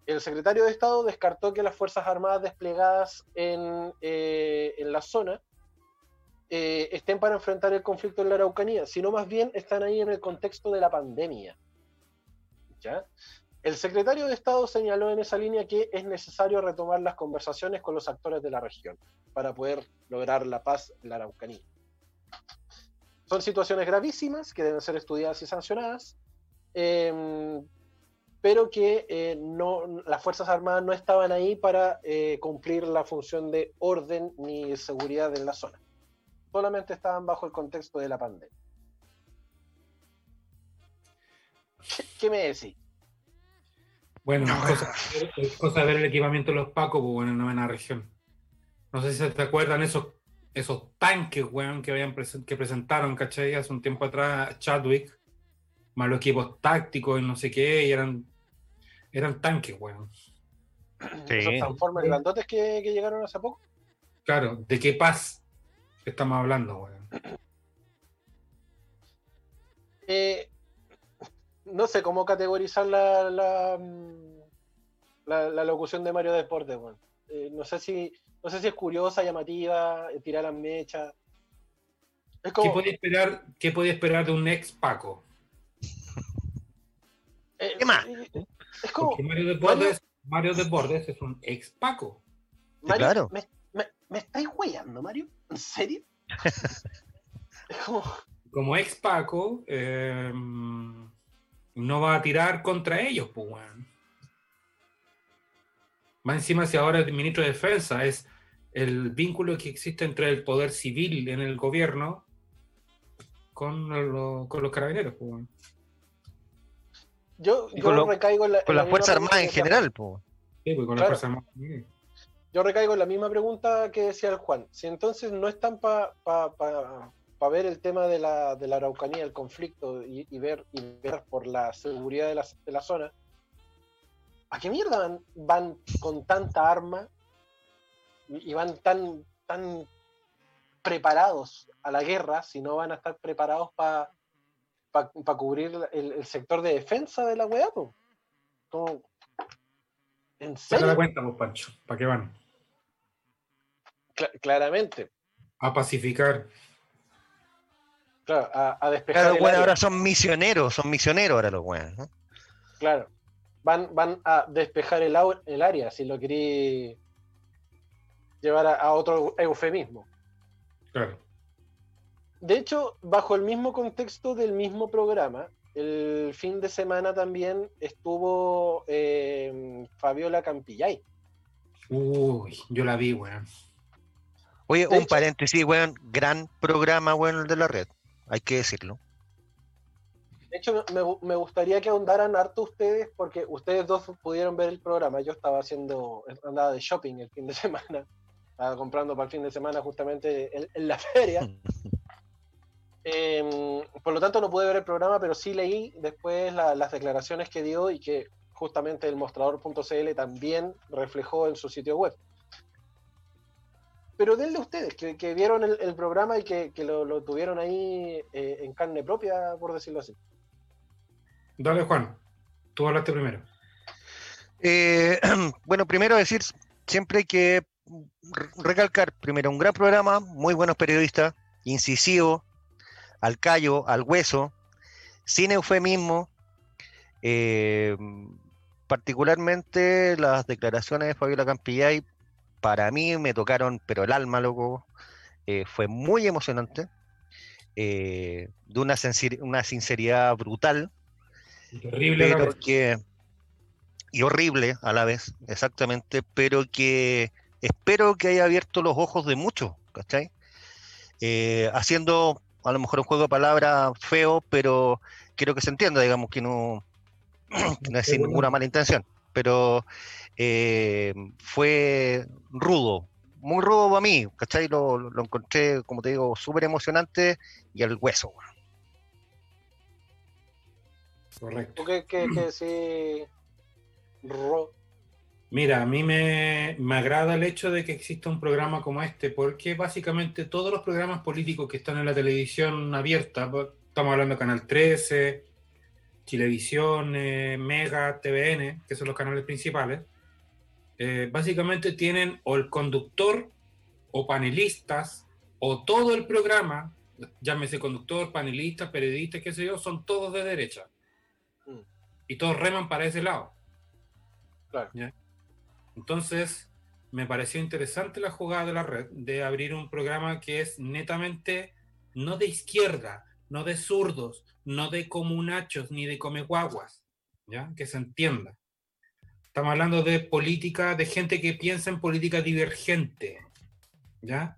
El secretario de Estado descartó que las Fuerzas Armadas desplegadas en, eh, en la zona eh, estén para enfrentar el conflicto en la Araucanía, sino más bien están ahí en el contexto de la pandemia. ¿Ya? El secretario de Estado señaló en esa línea que es necesario retomar las conversaciones con los actores de la región para poder lograr la paz en la Araucanía. Son situaciones gravísimas que deben ser estudiadas y sancionadas, eh, pero que eh, las Fuerzas Armadas no estaban ahí para eh, cumplir la función de orden ni seguridad en la zona. Solamente estaban bajo el contexto de la pandemia. ¿Qué, qué me decís? Bueno, No, es cosa, es cosa de ver el equipamiento de los Pacos, pues, bueno, en la novena región. No sé si te acuerdan esos, esos tanques, weón, que, habían presen- que presentaron, ¿cachai? Hace un tiempo atrás Chadwick, más los equipos tácticos y no sé qué, y eran, eran tanques, weón. Sí. Esos transformers grandotes que, que llegaron hace poco. Claro, ¿de qué paz estamos hablando, weón? Eh, no sé cómo categorizar la, la, mm, la, la locución de Mario Deportes, weón. Eh, no sé si no sé si es curiosa, llamativa, eh, tirar las mechas. Es ¿Qué como, podía esperar, qué podía esperar de un ex Paco? eh, ¿Qué más? eh, Es como, Mario Desbordes, Mario Desbordes es un ex Paco. Mario, claro. ¿me, me, me estáis hueando, Mario? ¿En serio? es como, como ex Paco, eh, no va a tirar contra ellos, pues, weón. Más encima, si ahora el ministro de Defensa es el vínculo que existe entre el poder civil en el gobierno con, lo- con los carabineros, pues, weón. yo, yo con lo- recaigo en la, Con en la las Fuerzas misma Armadas en pregunta que general, po. Sí, pues, con Claro. las Fuerzas Armadas. yo recaigo en la misma pregunta que decía el Juan. Si entonces no están para pa, pa- pa ver el tema de la, de la Araucanía, el conflicto y, y ver, y ver por la seguridad de la, de la zona, ¿a qué mierda van, van con tanta arma y, y van tan, tan preparados a la guerra si no van a estar preparados para cubrir el, el sector de defensa de la weá? Como, ¿En Saca la serio? cuenta, pues, Pancho. ¿Para qué van? Cla- claramente. A pacificar. Claro, a, a despejar Claro, el bueno, área. ahora son misioneros, son misioneros ahora los weones, ¿no? Claro. Van, van a despejar el, área, si lo querí llevar a, a otro eufemismo. Claro. De hecho, bajo el mismo contexto del mismo programa, el fin de semana también estuvo eh, Fabiola Campillay. Uy, yo la vi, weón. Oye, De un hecho- paréntesis, weón, gran programa, weón, el de la red, hay que decirlo. De hecho, me, me gustaría que ahondaran harto ustedes, porque ustedes dos pudieron ver el programa. Yo estaba haciendo, andaba de shopping el fin de semana, estaba comprando para el fin de semana justamente en, en la feria. Em, por lo tanto, no pude ver el programa, pero sí leí después la- las declaraciones que dio y que justamente el mostrador.cl también reflejó en su sitio web. Pero denle ustedes, que, que vieron el, el programa y que, que lo, lo tuvieron ahí eh, en carne propia, por decirlo así. Dale, Juan. Tú hablaste primero. Eh, bueno, primero decir siempre hay que re- recalcar, primero, un gran programa, muy buenos periodistas, incisivo, al callo, al hueso, sin eufemismo. eh, particularmente las declaraciones de Fabiola Campillay, para mí me tocaron, pero el alma, loco, eh, fue muy emocionante, eh, de una, sincer- una sinceridad brutal Terrible. la pero que y horrible a la vez, exactamente, pero que espero que haya abierto los ojos de muchos, ¿cachai? Eh, haciendo a lo mejor un juego de palabras feo, pero quiero que se entienda, digamos, que no, que no es sin ninguna mala intención, pero eh, fue rudo, muy rudo para mí, ¿cachai? Lo, lo encontré, como te digo, súper emocionante y al hueso. weón. Correcto. ¿Tú qué, qué, qué decís, Ro? Mira, a mí me, me agrada el hecho de que exista un programa como este, porque básicamente todos los programas políticos que están en la televisión abierta, estamos hablando de Canal 13, Chilevisión, eh, Mega, TVN, que son los canales principales, eh, básicamente tienen o el conductor o panelistas o todo el programa, llámese conductor, panelistas, periodistas, qué sé yo, son todos de derecha. Mm. Y todos reman para ese lado. Claro. ¿ya? Entonces, me pareció interesante la jugada de la red de abrir un programa que es netamente no de izquierda, no de zurdos, no de comunachos ni de comeguaguas, ¿ya? Que se entienda. Estamos hablando de política, de gente que piensa en política divergente, ¿ya?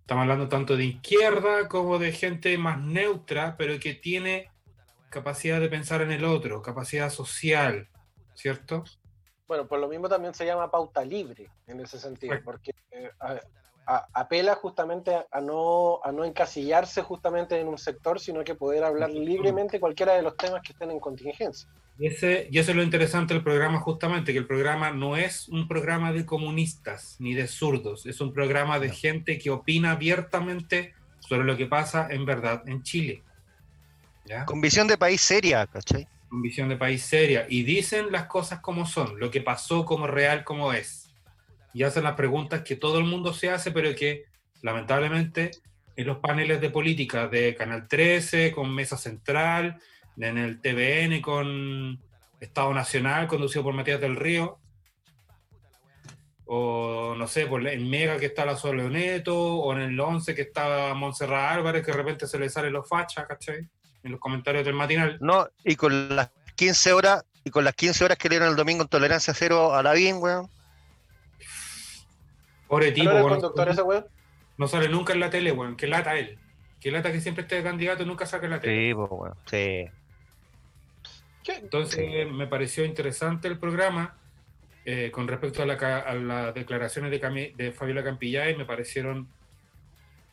Estamos hablando tanto de izquierda como de gente más neutra, pero que tiene capacidad de pensar en el otro, capacidad social, ¿cierto? Bueno, por lo mismo también se llama pauta libre en ese sentido, porque eh, a- a- apela justamente a, a no, a no encasillarse justamente en un sector, sino que poder hablar libremente cualquiera de los temas que estén en contingencia. Y, ese, y eso es lo interesante del programa, justamente, que el programa no es un programa de comunistas ni de zurdos, es un programa de gente que opina abiertamente sobre lo que pasa en verdad en Chile. ¿Ya? Con visión de país seria, ¿cachai? Con visión de país seria. Y dicen las cosas como son, lo que pasó como real como es. Y hacen las preguntas que todo el mundo se hace, pero que lamentablemente en los paneles de política de Canal 13, con Mesa Central, en el TVN con Estado Nacional, conducido por Matías del Río, o no sé, por en Mega que está la Soleoneto, o en el 11 que está Montserrat Álvarez, que de repente se le salen los fachas, ¿cachai? En los comentarios del matinal. No, y con las 15 horas, y con las 15 horas que le dieron el domingo en tolerancia cero a la BIN, weón. Pobre ¿No tipo, el bueno, conductor ese weón? no sale nunca en la tele, weón. Que lata él. Que lata que siempre esté de candidato y nunca saca en la tele. Sí, pues, weón. Sí. Entonces me pareció interesante el programa eh, con respecto a, la ca- a las declaraciones de, Cami- de Fabiola Campillay, me parecieron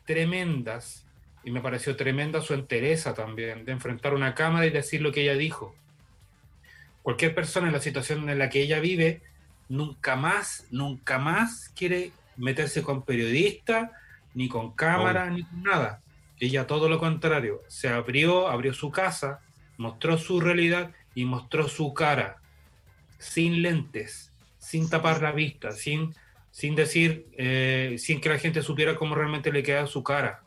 tremendas y me pareció tremenda su entereza también de enfrentar una cámara y decir lo que ella dijo. Cualquier persona en la situación en la que ella vive nunca más, nunca más quiere meterse con periodistas, ni con cámara, ni con nada. Ella todo lo contrario, se abrió, abrió su casa, mostró su realidad y mostró su cara, sin lentes, sin tapar la vista, sin, sin decir, eh, sin que la gente supiera cómo realmente le queda su cara.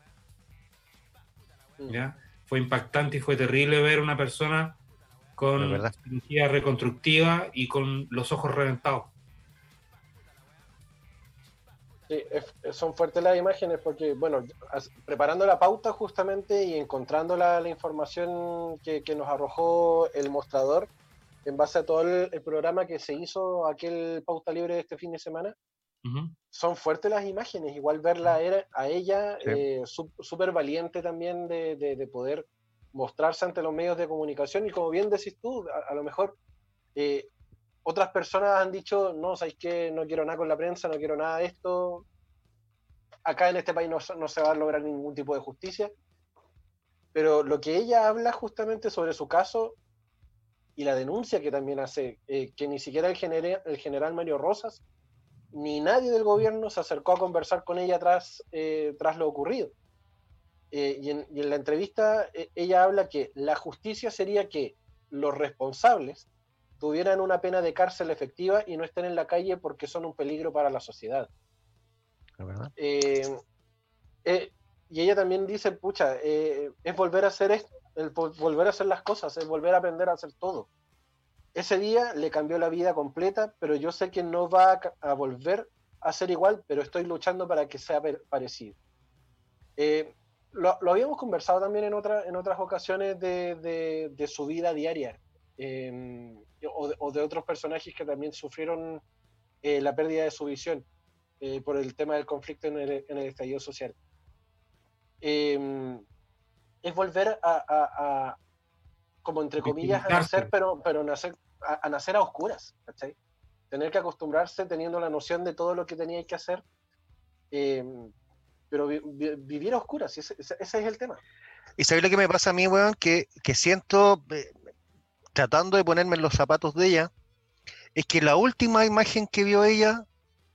Mm. ¿ya? Fue impactante y fue terrible ver una persona con cirugía reconstructiva y con los ojos reventados. Sí, es- son fuertes las imágenes porque, bueno, as- preparando la pauta justamente y encontrando la, la información que, que nos arrojó el mostrador en base a todo el, el programa que se hizo, aquel pauta libre de este fin de semana, Ujú. son fuertes las imágenes. Igual verla a, era- a ella, Sí. eh, sú- súper valiente también de, de- de poder mostrarse ante los medios de comunicación y como bien decís tú, a, lo mejor eh, otras personas han dicho, no, sabéis que no quiero nada con la prensa, no quiero nada de esto, acá en este país no, no se va a lograr ningún tipo de justicia, pero lo que ella habla justamente sobre su caso y la denuncia que también hace, eh, que ni siquiera el, el, general Mario Rosas ni nadie del gobierno se acercó a conversar con ella tras, eh, tras lo ocurrido. Eh, y, en, la entrevista ella habla que la justicia sería que los responsables tuvieran una pena de cárcel efectiva y no estén en la calle porque son un peligro para la sociedad. y ella también dice, pucha, es volver a hacer esto, el volver a hacer las cosas, es volver a aprender a hacer todo. Ese día le cambió la vida completa, pero yo sé que no va a, volver a ser igual, pero estoy luchando para que sea parecido. Eh, lo, habíamos conversado también en, otra, en otras ocasiones de, de, su vida diaria em, o, de, otros personajes que también sufrieron eh, la pérdida de su visión eh, por el tema del conflicto en el, en el estallido social. Em, es volver a, como entre comillas, a nacer, pero, pero nacer, a, nacer a oscuras, ¿cachai? Tener que acostumbrarse teniendo la noción de todo lo que tenía que hacer, em, pero vivir a oscuras, ese, ese, es el tema. ¿Y sabes lo que me pasa a mí, weón? Que, que siento, eh, tratando de ponerme en los zapatos de ella, es que la última imagen que vio ella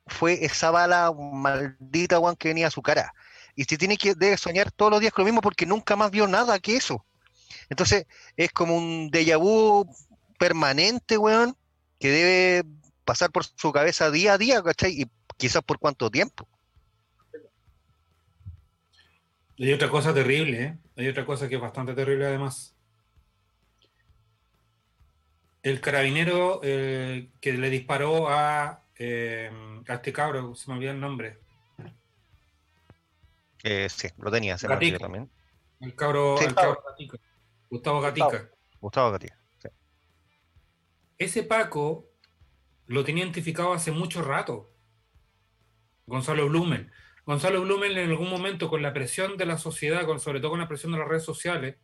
fue esa bala maldita, que venía a su cara y se tiene que debe soñar todos los días con lo mismo porque nunca más vio nada que eso. Entonces es como un déjà vu permanente, weón, que debe pasar por su cabeza día a día, ¿cachai? Y quizás por cuánto tiempo. Hay otra cosa terrible, ¿eh? Hay otra cosa que es bastante terrible además. El carabinero eh, que le disparó a, eh, a este cabro, se me olvidó el nombre, eh, sí, lo tenía, se me también. El cabro, Gatica. Gustavo Gatica. Gustavo Gatica, Ese Paco lo tenía identificado hace mucho rato. Gonzalo Blumen. Gonzalo Blumen en algún momento con la presión de la sociedad, con, sobre todo con la presión de las redes sociales,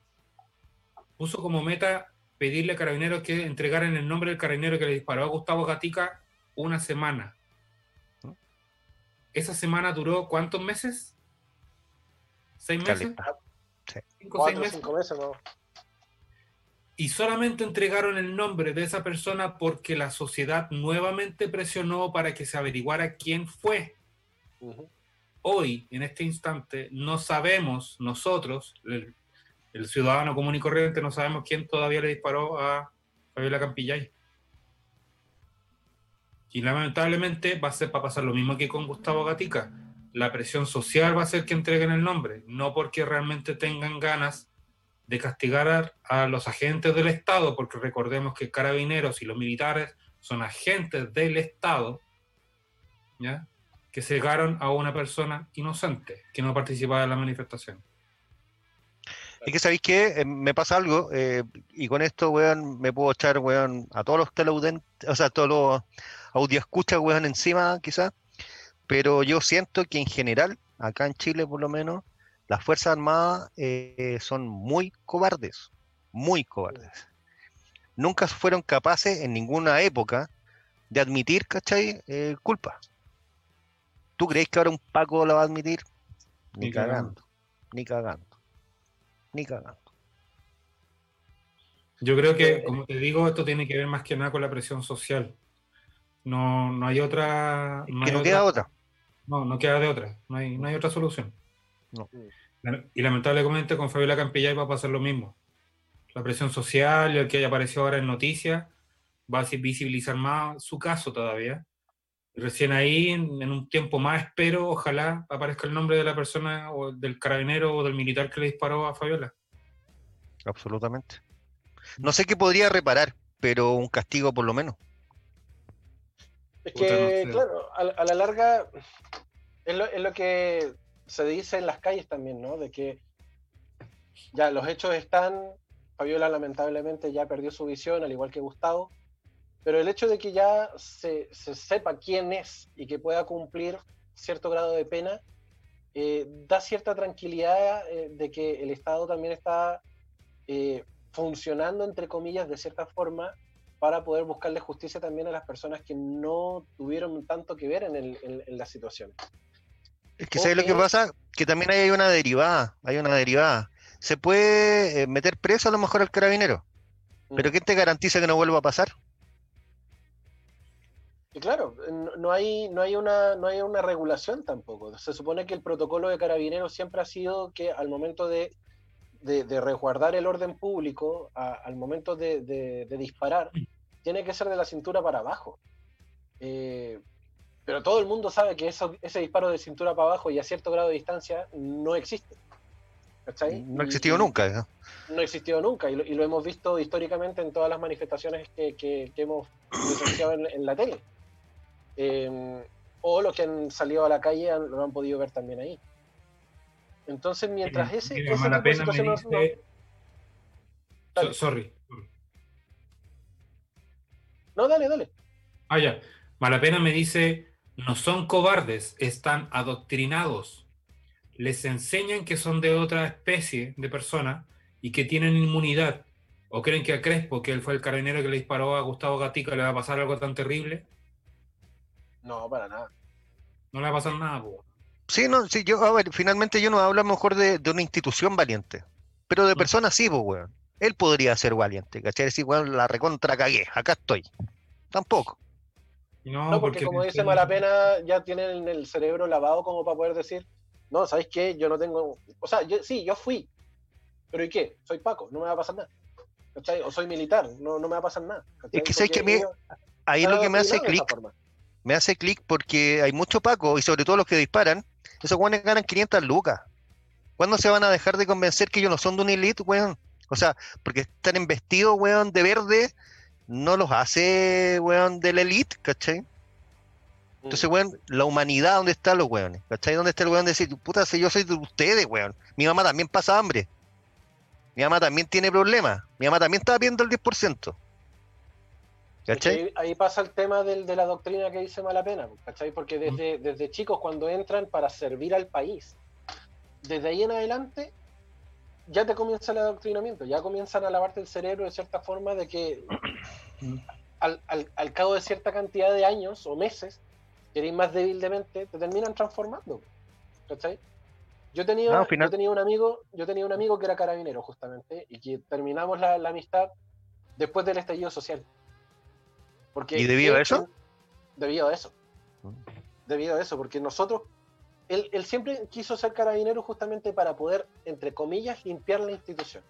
puso como meta pedirle a carabineros que entregaran el nombre del carabinero que le disparó a Gustavo Gatica una semana. Esa semana duró cuántos meses? ¿Seis meses? Cinco, seis meses. Y solamente entregaron el nombre de esa persona porque la sociedad nuevamente presionó para que se averiguara quién fue. Hoy, en este instante, no sabemos nosotros, el, ciudadano común y corriente, no sabemos quién todavía le disparó a Fabiola Campillay. Y lamentablemente va a ser para pasar lo mismo que con Gustavo Gatica la presión social va a ser que entreguen el nombre, no porque realmente tengan ganas de castigar a, los agentes del Estado, porque recordemos que carabineros y los militares son agentes del Estado, ¿ya? que cegaron a una persona inocente que no participaba en la manifestación. Es que sabéis que eh, me pasa algo, eh, y con esto, weón, me puedo echar, weón, a todos los teleudentes, o sea, a todos los audio escucha, weón, encima, quizás pero yo siento que en general, acá en Chile por lo menos, las Fuerzas Armadas eh, son muy cobardes, muy cobardes. Nunca fueron capaces en ninguna época de admitir, ¿cachai? Eh, culpa. ¿Tú crees que ahora un Paco la va a admitir? Ni, cagando, ni cagando, ni cagando. Yo creo que, como te digo, esto tiene que ver más que nada con la presión social. No, no hay otra. No que no queda otra. No, no queda de otra, no hay, no hay otra solución. Y lamentablemente con Fabiola Campillay va a pasar lo mismo. La presión social el que haya aparecido ahora en noticias va a visibilizar más su caso todavía. Y recién ahí, en, un tiempo más, espero, ojalá aparezca el nombre de la persona o del carabinero o del militar que le disparó a Fabiola. Absolutamente. No sé qué podría reparar, pero un castigo por lo menos. Es que, claro, a, la larga es lo, que se dice en las calles también, ¿no? De que ya los hechos están, Fabiola lamentablemente ya perdió su visión, al igual que Gustavo, pero el hecho de que ya se, sepa quién es y que pueda cumplir cierto grado de pena, eh, da cierta tranquilidad eh, de que el Estado también está eh, funcionando, entre comillas, de cierta forma, para poder buscarle justicia también a las personas que no tuvieron tanto que ver en, el, en, la situación. Es que ¿sabes lo que pasa? Que también hay una derivada, hay una derivada. Se puede eh, meter preso a lo mejor al carabinero, pero mm. ¿quién te garantiza que no vuelva a pasar? Y claro, no hay, no, hay una, no hay una regulación tampoco. Se supone que el protocolo de carabineros siempre ha sido que al momento de, de, resguardar el orden público, al momento de, disparar, tiene que ser de la cintura para abajo. Eh, pero todo el mundo sabe que eso, ese disparo de cintura para abajo y a cierto grado de distancia no existe. No ha existido nunca. ¿no? no ha existido nunca y lo, hemos visto históricamente en todas las manifestaciones que, hemos presenciado en, la tele. Em, o los que han salido a la calle lo han podido ver también ahí. Entonces, mientras ese, no, sorry. No, dale, dale. Ah, ya. Malapena me dice, no son cobardes, están adoctrinados. Les enseñan que son de otra especie de persona y que tienen inmunidad. ¿O creen que a Crespo, que él fue el carabinero que le disparó a Gustavo Gatica, le va a pasar algo tan terrible? No, para nada. No le va a pasar nada, po. Sí, no, sí, yo, a ver, finalmente yo no hablo mejor de, una institución valiente, pero de mm. personas sí, pues, weón. Él podría ser valiente, ¿cachai? Decir, weón, la recontra cagué, acá estoy. Tampoco. No, porque, como dice Malapena, ya tienen el cerebro lavado como para poder decir, no, ¿sabéis qué? Yo no tengo. O sea, yo, sí, yo fui, pero ¿y qué? Soy Paco, no me va a pasar nada. ¿Cachai? O soy militar, no, no me va a pasar nada. Es que sabes que a mí, ahí lo que me hace clic me hace clic porque hay mucho Paco y sobre todo los que disparan, esos weones ganan 500 lucas. ¿Cuándo se van a dejar de convencer que ellos no son de una elite, weón? O sea, porque están en vestido, weón, de verde, no los hace, weón, de la elite, ¿cachai? Entonces, weón, la humanidad, ¿dónde están los weones? ¿Cachai? ¿Dónde está el weón de decir, puta, si yo soy de ustedes, weón? Mi mamá también pasa hambre. Mi mamá también tiene problemas. Mi mamá también está viendo el 10%. Ahí, pasa el tema del, de la doctrina que dice Malapena, ¿cachai? Porque desde, desde chicos cuando entran para servir al país, desde ahí en adelante ya te comienza el adoctrinamiento, ya comienzan a lavarte el cerebro de cierta forma de que al, al, cabo de cierta cantidad de años o meses, que eres más débil de mente, te terminan transformando. ¿Cachai? Yo tenía, yo tenía un amigo, yo tenía un amigo que era carabinero justamente, y que terminamos la amistad después del estallido social. ¿Y debido a eso? Debido a eso. Mm. Debido a eso, porque nosotros, él, siempre quiso ser carabinero justamente para poder, entre comillas, limpiar la institución.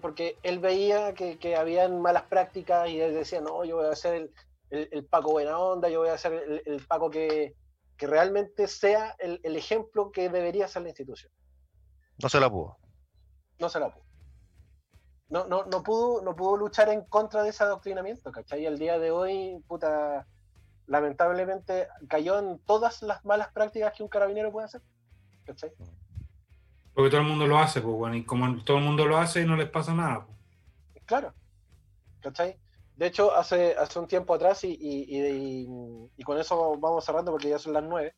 Porque él veía que, que habían malas prácticas y él decía, no, yo voy a hacer el, Paco buena onda, yo voy a hacer el, Paco que, que, realmente sea el, ejemplo que debería ser la institución. No se la pudo. No se la pudo no, no, no, pudo, no pudo luchar en contra de ese adoctrinamiento, ¿cachai? Y al día de hoy, puta, lamentablemente cayó en todas las malas prácticas que un carabinero puede hacer, ¿cachai? Porque todo el mundo lo hace, pues, bueno, y como todo el mundo lo hace, no les pasa nada. Pues. Claro, ¿cachai? De hecho, hace, hace un tiempo atrás, y, y, y con eso vamos cerrando porque ya son las nueve,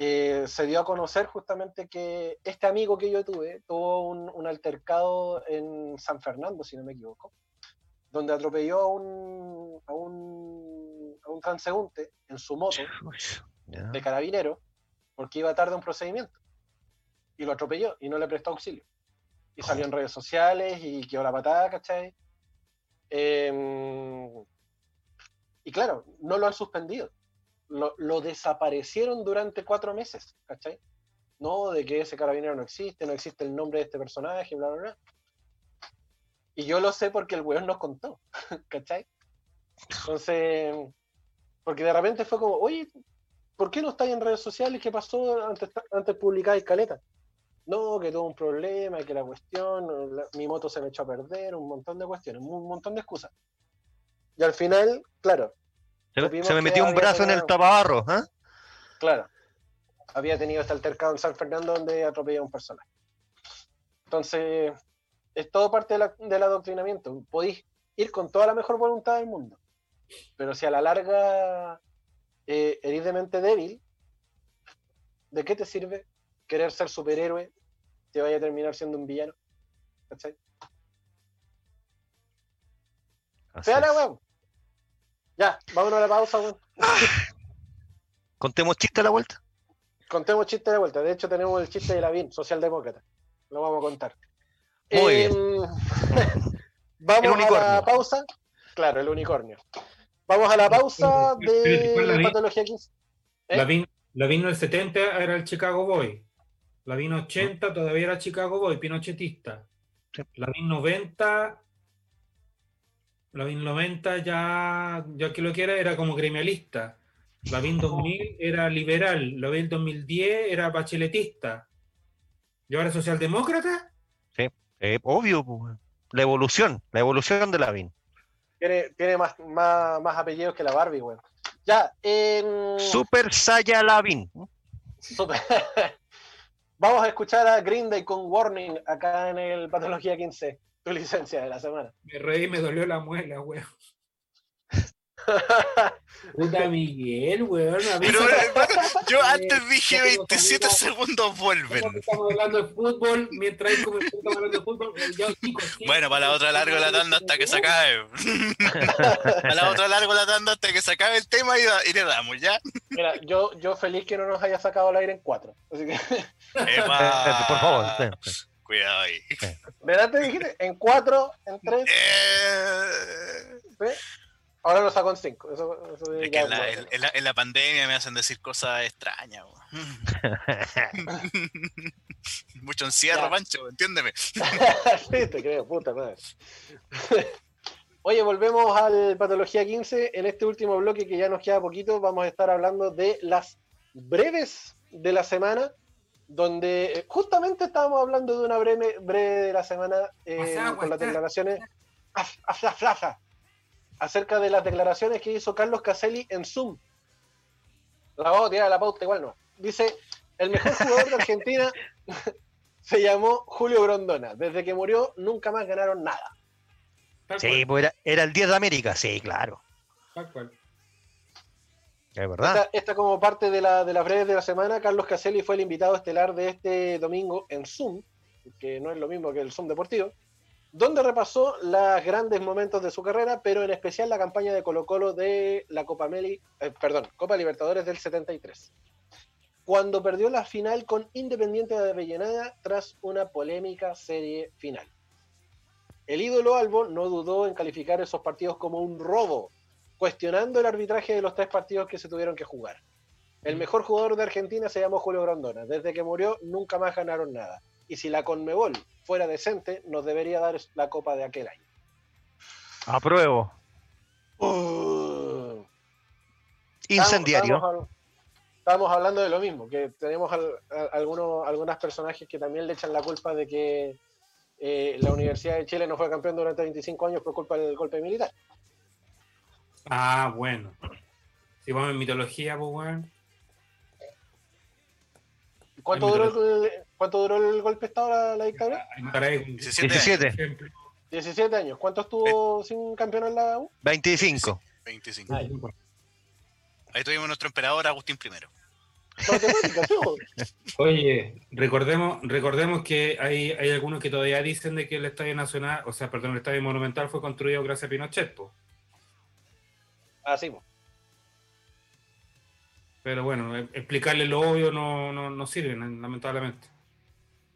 eh, se dio a conocer justamente que este amigo que yo tuve tuvo un, altercado en San Fernando, si no me equivoco, donde atropelló a un, a un, a un transeúnte en su moto de carabinero porque iba tarde a un procedimiento. Y lo atropelló y no le prestó auxilio. Y salió en redes sociales y quedó la patada, ¿cachai? Em, y claro, no lo han suspendido lo, desaparecieron durante cuatro meses, ¿cachai? No, de que ese carabinero no existe, no existe el nombre de este personaje, bla, bla, bla. Y yo lo sé porque el weón nos contó, ¿cachai? Entonces, porque de repente fue como, oye, ¿por qué no estáis en redes sociales? ¿Qué pasó antes, antes publicáis caleta? No, que tuvo un problema, que la cuestión, mi moto se me echó a perder, un montón de cuestiones, un montón de excusas. Y al final, claro, se, me metió un brazo en el tapabarro, ¿eh? Claro. Había tenido este altercado en San Fernando donde atropelló a un personaje. Entonces, es todo parte de la, del adoctrinamiento. Podéis ir con toda la mejor voluntad del mundo, pero si a la larga eh, eres de mente débil, ¿de qué te sirve querer ser superhéroe? Te vaya a terminar siendo un villano. ¿Cachai? Fea la huevo. Ya, vámonos a la pausa, weón. Contemos chiste a la vuelta. Contemos chiste de vuelta. De hecho, tenemos el chiste de Lavín, socialdemócrata. Lo vamos a contar. Muy Em, vamos a la pausa. Claro, el unicornio. Vamos a la pausa Pero, ¿cuál de Lavín? Patología 15. ¿Eh? La vino, la vino el 70 era el Chicago Boy. La vino 80 todavía era Chicago Boy, pinochetista. Sí. La vino 90. La vino 90 ya, ya que lo que era, era como gremialista. La vino 2000 era liberal. La vino 2010 era bacheletista. ¿Y ahora socialdemócrata? Eh, obvio, pues, la evolución, la evolución de Lavín. Tiene, tiene más, más, más apellidos que la Barbie, weón. Ya, em, Super Saya Lavín. Super. Vamos a escuchar a Green Day con Warning acá en el Patología 15, tu licencia de la semana. Me reí, me dolió la muela, weón. Puta Miguel, weón. Pero eh, yo antes dije ya tengo 27 salida. segundos vuelven. Estamos hablando de fútbol, mientras hay como estamos hablando de fútbol, ya, chicos, sí. Bueno, para la otra largo la tanda hasta que se acabe. Para la otra largo la tanda hasta que se acabe el tema y, y le damos, ¿ya? Mira, yo, yo feliz que no nos haya sacado al aire en cuatro. Así que. Por favor. sí, sí. Cuidado ahí. ¿verdad te dijiste? En cuatro, en tres, Eh, ¿sí? Ahora lo saco en cinco. Eso, eso Es que en la, bueno. en- en la- en la pandemia me hacen decir cosas extrañas. Mucho encierro, Ya. Pancho, entiéndeme. sí, te creo, puta madre. Oye, volvemos al Patología 15. En este último bloque que ya nos queda poquito, vamos a estar hablando de las breves de la semana, donde eh, justamente estábamos hablando de una breve, breve de la semana eh, con las declaraciones acerca de las declaraciones que hizo Carlos Caselli en Zoom. La vamos a tirar a la pauta igual no. Dice, el mejor jugador de Argentina se llamó Julio Grondona. Desde que murió nunca más ganaron nada. Tal Sí, pues era, era el 10 de América, sí, claro. tal cual. Es. Esta, como parte de las breves de la semana, Carlos Caselli fue el invitado estelar de este domingo en Zoom, que no es lo mismo que el Zoom deportivo, donde repasó los grandes momentos de su carrera, pero en especial la campaña de Colo Colo de la Copa Meli, eh, perdón, Copa Libertadores del 73. Cuando perdió la final con Independiente de Avellaneda tras una polémica serie final. El ídolo Albo no dudó en calificar esos partidos como un robo, cuestionando el arbitraje de los tres partidos que se tuvieron que jugar. El mejor jugador de Argentina se llamó Julio Grondona. Desde que murió nunca más ganaron nada. Y si la Conmebol fuera decente, nos debería dar la copa de aquel año. Apruebo. Uh. Incendiario. Estábamos, estábamos- estábamos hablando de lo mismo, que tenemos al- a- algunos, algunos personajes que también le echan la culpa de que eh, la Universidad de Chile no fue campeón durante 25 años por culpa del golpe militar. Ah, bueno. Si vamos en mitología, pues, weón. ¿Cuánto duró, el, ¿Cuánto duró el golpe de Estado, la, la dictadura? Ahí un 17. 17. ejemplo. 17 años. ¿Cuánto estuvo sin campeón en la U? 25. 25. Ay. Ahí tuvimos nuestro emperador Agustín I. Oye, recordemos, recordemos que hay, hay algunos que todavía dicen de que el Estadio Nacional, o sea, perdón, el Estadio Monumental fue construido gracias a Pinochet, po. Así, po. pero bueno, e- explicarle lo obvio no, no, no sirve, lamentablemente.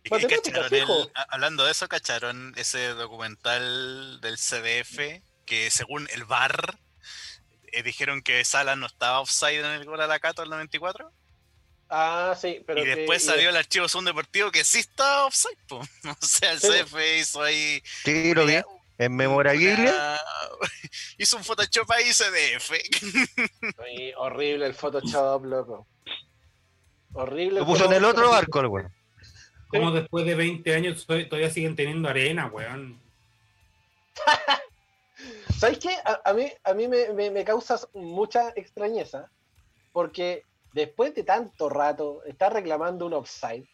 ¿Y, y Matemáticas, cacharon el- hablando de eso, cacharon ese documental del CDF que según el VAR eh, dijeron que Salas no estaba offside en el gol a la Cato del 94? Ah, sí, pero y que- después y- salió el archivo Zoom Deportivo que sí estaba offside, po. O sea, el Sí. CDF hizo ahí. Sí, lo vi. En memorabilia. una- hizo un Photoshop ahí CDF. Horrible el Photoshop, loco. Horrible. Lo puso en el otro barco, el weón. Como después de 20 años to- todavía siguen teniendo arena, weón. ¿Sabes qué? A, a mí, a mí me, me- me causa mucha extrañeza porque después de tanto rato está reclamando un offside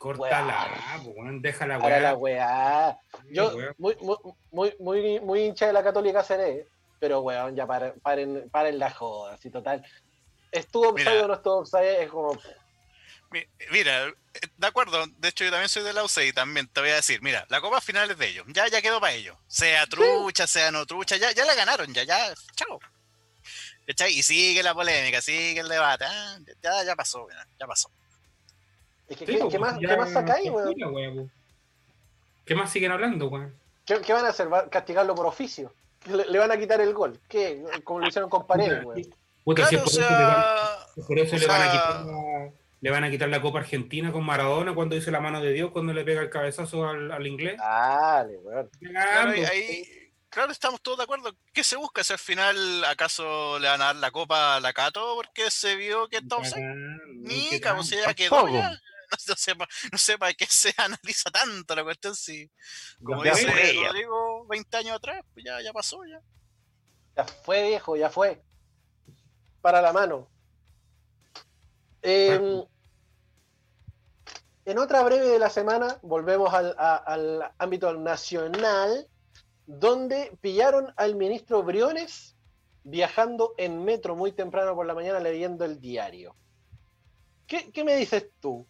Córtala, weón, déjala, para la weón. weá. Yo, Weón. muy, muy, muy, muy, muy hincha de la Católica seré, pero weón, ya paren, paren, paren la joda, así total. ¿Estuvo offside Mira. o no estuvo offside? Es como. Mi- Mira, eh, de acuerdo, de hecho yo también soy de la UCE y también te voy a decir, mira, la copa final es de ellos, ya, ya quedó para ellos, sea trucha, sea no trucha, ya, ya la ganaron, ya, ya, chao. ¿Cachai? Y sigue la polémica, sigue el debate, ah, ya, ya pasó, ya, ya pasó. Es que, Sí, ¿qué, pues, qué más, ¿qué más sacáis, weón? ¿Qué más siguen hablando, weón? ¿Qué, qué van a hacer? ¿Va a castigarlo por oficio? ¿Le, le van a quitar el gol? ¿Qué? Como lo hicieron con Paredes, weón. Puta, si o por eso le van- sea, por eso o le van a quitar la, le van a quitar la Copa Argentina con Maradona cuando dice la mano de Dios, cuando le pega el cabezazo al, al inglés. Dale, weón. claro, ahí, ahí- claro, estamos todos de acuerdo. ¿Qué se busca? Si al final, ¿acaso le van a dar la copa a la Cato porque se vio que está Ni cabo, si ya quedó ya. No, no sepa, no sepa qué se analiza tanto la cuestión si, como Ya dice fue. Rodrigo, 20 años atrás, pues ya, ya pasó ya. Ya fue, viejo, ya fue. Para la mano. Eh, en otra breve de la semana, volvemos al, a- al ámbito nacional, donde pillaron al ministro Briones viajando en metro muy temprano por la mañana leyendo el diario. ¿Qué, qué me dices tú?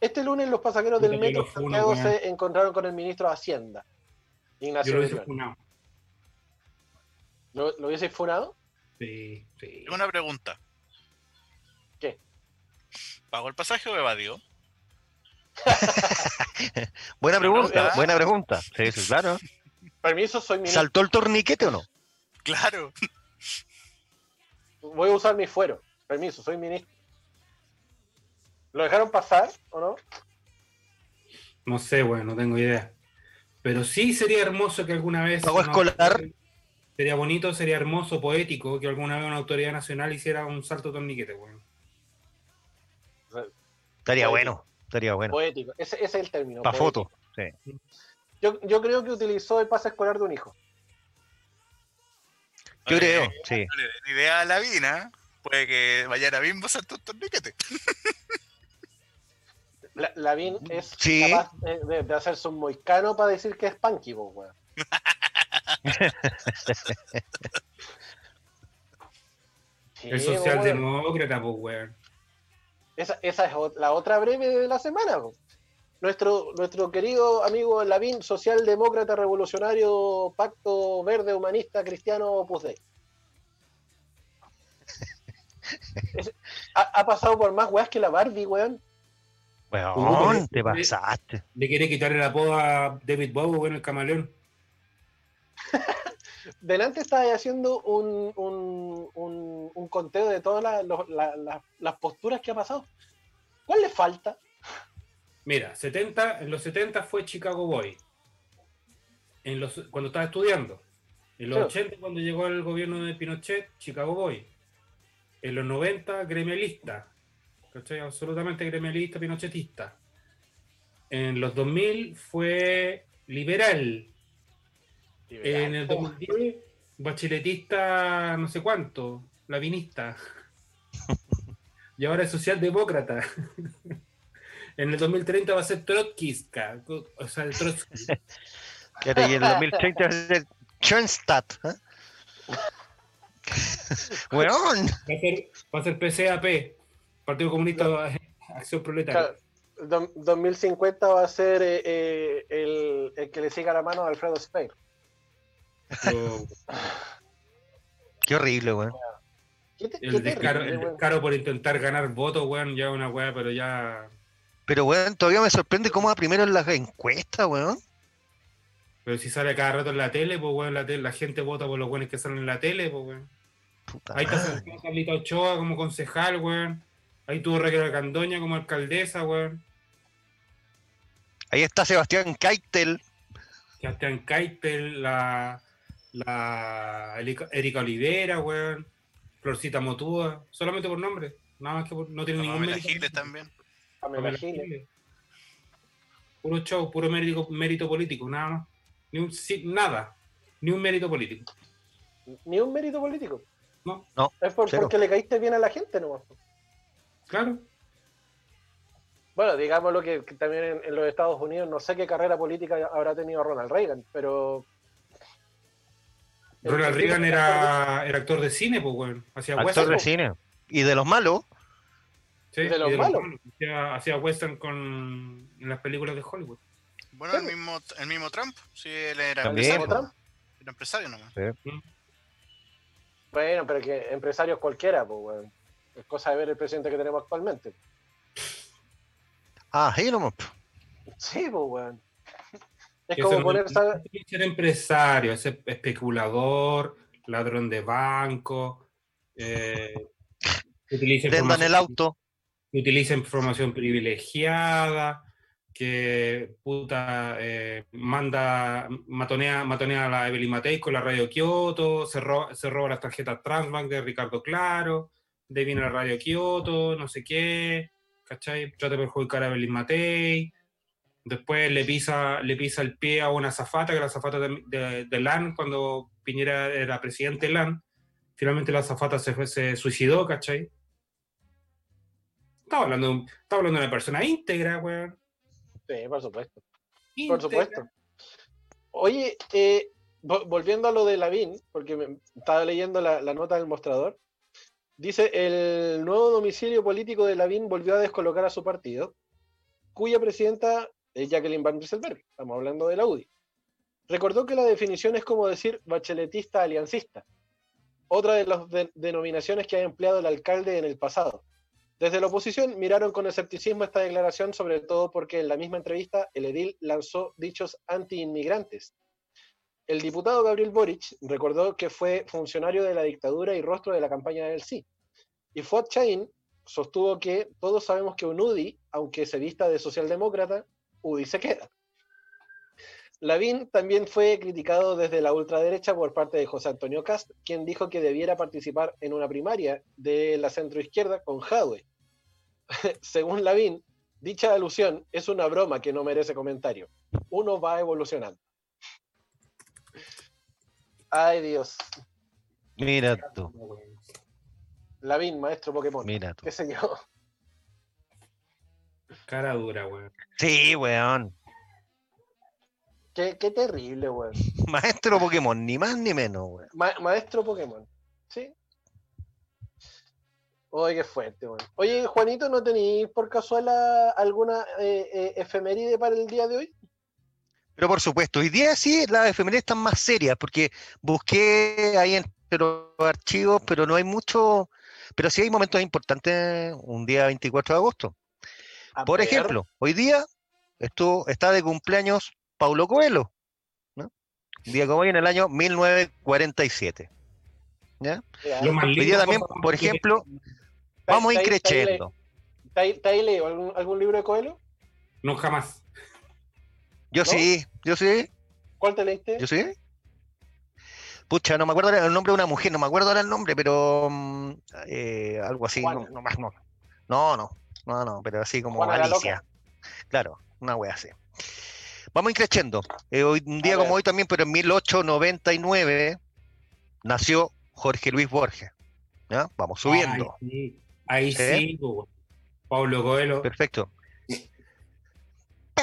Este lunes los pasajeros del yo metro lo funo, Santiago se encontraron con el ministro de Hacienda, Yo Ignacio lo hice Briones. funado. ¿Lo, ¿Lo hubiese funado? Sí, sí. Tengo una pregunta. ¿Qué? ¿Pagó el pasaje o evadió? Buena pregunta, ¿verdad? buena pregunta. Sí, sí, claro. Permiso, soy ministro. ¿Saltó el torniquete o no? Claro. Voy a usar mi fuero. Permiso, soy ministro. ¿Lo dejaron pasar o no? No sé, weón, no tengo idea. Pero sí sería hermoso que alguna vez. ¿Pago escolar? Sería bonito, sería hermoso, poético, que alguna vez una autoridad nacional hiciera un salto torniquete, weón. Estaría bueno, estaría bueno. Poético. Ese, ese es el término. Para foto. Sí. Yo, yo creo que utilizó el pase escolar de un hijo. Yo creo, no sí. le den idea a la Vina, puede que vaya a Bimbo a saltar un torniquete. La, Lavín es Sí. capaz de, de- de hacerse un moicano para decir que es punky, po, weón. Sí, El socialdemócrata, pues, weón. Esa, esa es la otra breve de la semana. po. Nuestro, nuestro querido amigo Lavín, socialdemócrata revolucionario, pacto verde humanista cristiano Opus Dei. Es- ha, ha pasado por más weas que la Barbie, weón. Weón, te pasaste. Le quiere quitar el apodo a David Bowie, weón, el camaleón. Delante estaba haciendo un, un, un- un conteo de todas la- la- las posturas que ha pasado. ¿Cuál le falta? Mira, 70, en los 70 fue Chicago Boy. En los, cuando estaba estudiando. En los Sí. 80, cuando llegó el gobierno de Pinochet, Chicago Boy. En los 90, gremialista. ¿Cachai? Absolutamente gremialista, pinochetista. En los 2000 fue liberal. En el 2010, bacheletista no sé cuánto, lavinista. y ahora es socialdemócrata. en el 2030 va a ser trotskista, o sea, el Trotsky. Fíjate, y en el 2030 va a ser Schoenstatt. ¿eh? Weón. Va a ser, va a ser PCAP, Partido Comunista Acción Proletaria. Claro, do- 2050 va a ser eh, eh, el, el que le siga la mano a Alfredo Speir. Pero Qué horrible, weón. ¿Qué te- qué El descaro, el por intentar ganar votos, weón, ya una weá, pero ya. Pero, weón, todavía me sorprende cómo va primero en las encuestas, weón. Pero si sale cada rato en la tele, pues weón, la, tele- la gente vota por los buenos que salen en la tele, pues weón. Puta Ahí está Carlita Ochoa como concejal, weón. Ahí tuvo Raquel Candoña como alcaldesa, weón. Ahí está Sebastián Keitel. Sebastián Keitel, la, la Erika Olivera, weón. Florcita Motúa, solamente por nombre. Nada más que por- no tiene ningún mérito. Giles también. Pamela Giles. Puro show, puro mérito, mérito político, nada más. Ni un, nada. Ni un mérito político. Ni un mérito político. No, Es por- Cero. porque le caíste bien a la gente nomás. Claro. Bueno, digámoslo que, que también en, en los Estados Unidos no sé qué carrera política habrá tenido Ronald Reagan, pero... Ronald Reagan era, era actor de cine, pues, weón. Hacía Actor hueso, de po. cine. Y de los malos, Sí, De los malos. Hacía, hacía western con en las películas de Hollywood. Bueno, el mismo, el mismo Trump, sí, él era También, empresario, ¿Trump? era empresario nomás. Bueno, pero que empresarios cualquiera, pues, weón. Es cosa de ver el presidente que tenemos actualmente. Ah, nomás. po. Sí, pues, weón. Es Que como poner, no es ser empresario, ese especulador, ladrón de banco, eh, que utiliza Vendan el información- auto. que utiliza información privilegiada, que puta eh, manda, matonea, matonea a la Evelyn Matei con la radio Kioto, se, ro- se roba las tarjetas Transbank de Ricardo Claro, de ahí viene la radio Kioto, no sé qué, ¿cachai? Trata de perjudicar a Evelyn Matei, después le pisa, le pisa el pie a una azafata, que era la azafata de, de, de LAN, cuando Piñera era presidente de LAN, finalmente la azafata se, se suicidó, ¿cachai? Estaba hablando, estaba hablando de una persona íntegra, weón. Sí, por supuesto. Por supuesto. Oye, eh, vo- volviendo a lo de Lavín, porque me, estaba leyendo la, la nota del mostrador, dice, el nuevo domicilio político de Lavín volvió a descolocar a su partido, cuya presidenta es Jacqueline Van Rieselberg, estamos hablando de la UDI. Recordó que la definición es como decir bacheletista aliancista, otra de las de- denominaciones que ha empleado el alcalde en el pasado. Desde la oposición miraron con escepticismo esta declaración, sobre todo porque en la misma entrevista el edil lanzó dichos anti-inmigrantes. El diputado Gabriel Boric recordó que fue funcionario de la dictadura y rostro de la campaña del sí. Y Fuad Chain sostuvo que todos sabemos que un UDI, aunque se vista de socialdemócrata, UDI se queda. Lavín también fue criticado desde la ultraderecha por parte de José Antonio Cast, quien dijo que debiera participar en una primaria de la centroizquierda con Jadwe. Según Lavín, dicha alusión es una broma que no merece comentario. Uno va evolucionando. Ay Dios. Mira tú, Lavín, maestro Pokémon. mira tú. ¿Qué sé yo? Cara dura, weón. Sí, weón. Qué, qué terrible, weón. Maestro Pokémon, ni más ni menos, weón. Ma- maestro Pokémon. ¿Sí? Oye, qué fuerte, weón. Oye, Juanito, ¿no tenéis por casual alguna eh, eh, efeméride para el día de hoy? Pero por supuesto, hoy día sí las efemérides están más serias, porque busqué ahí en los archivos, pero no hay mucho, pero sí hay momentos importantes un día 24 de agosto. A Por ver, ejemplo, hoy día estuvo, está de cumpleaños Paulo Coelho, ¿no? Un día como hoy en el año 1947. ¿ya? ya. Lo más Hoy día también, por ejemplo, ¿Te- vamos increciendo. ¿Te te has leído algún, algún libro de Coelho? No, jamás. Yo ¿no? sí, yo sí, ¿Cuál te leíste? yo sí. Pucha, no me acuerdo el nombre de una mujer, no me acuerdo ahora el nombre, pero mm, eh, algo así, no, no más, no. No, no, no, no, pero así como Juana Alicia. Claro, una wea así. Vamos increciendo. Eh, hoy, un día como hoy también, pero en 1899, nació Jorge Luis Borges. ¿ya? Vamos subiendo. Ay, sí. Ahí ¿Sí? sí. Pablo Coelho. Perfecto.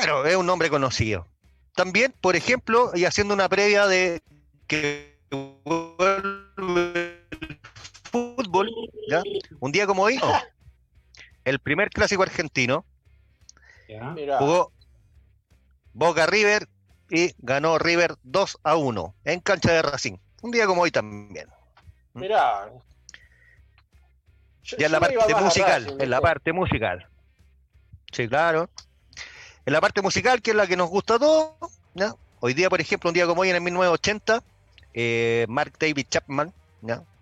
Pero es un nombre conocido. También, por ejemplo, y haciendo una previa de que vuelve el fútbol, ¿ya? un día como hoy, el primer clásico argentino Ya. Jugó Boca River y ganó River 2 a 1 en cancha de Racing. Un día como hoy también. mira. Yo- Ya en la parte musical, atrás, en la parte musical. Sí, claro. En la parte musical, que es la que nos gusta a todos. Hoy día, por ejemplo, un día como hoy, en el 1980, eh, Mark David Chapman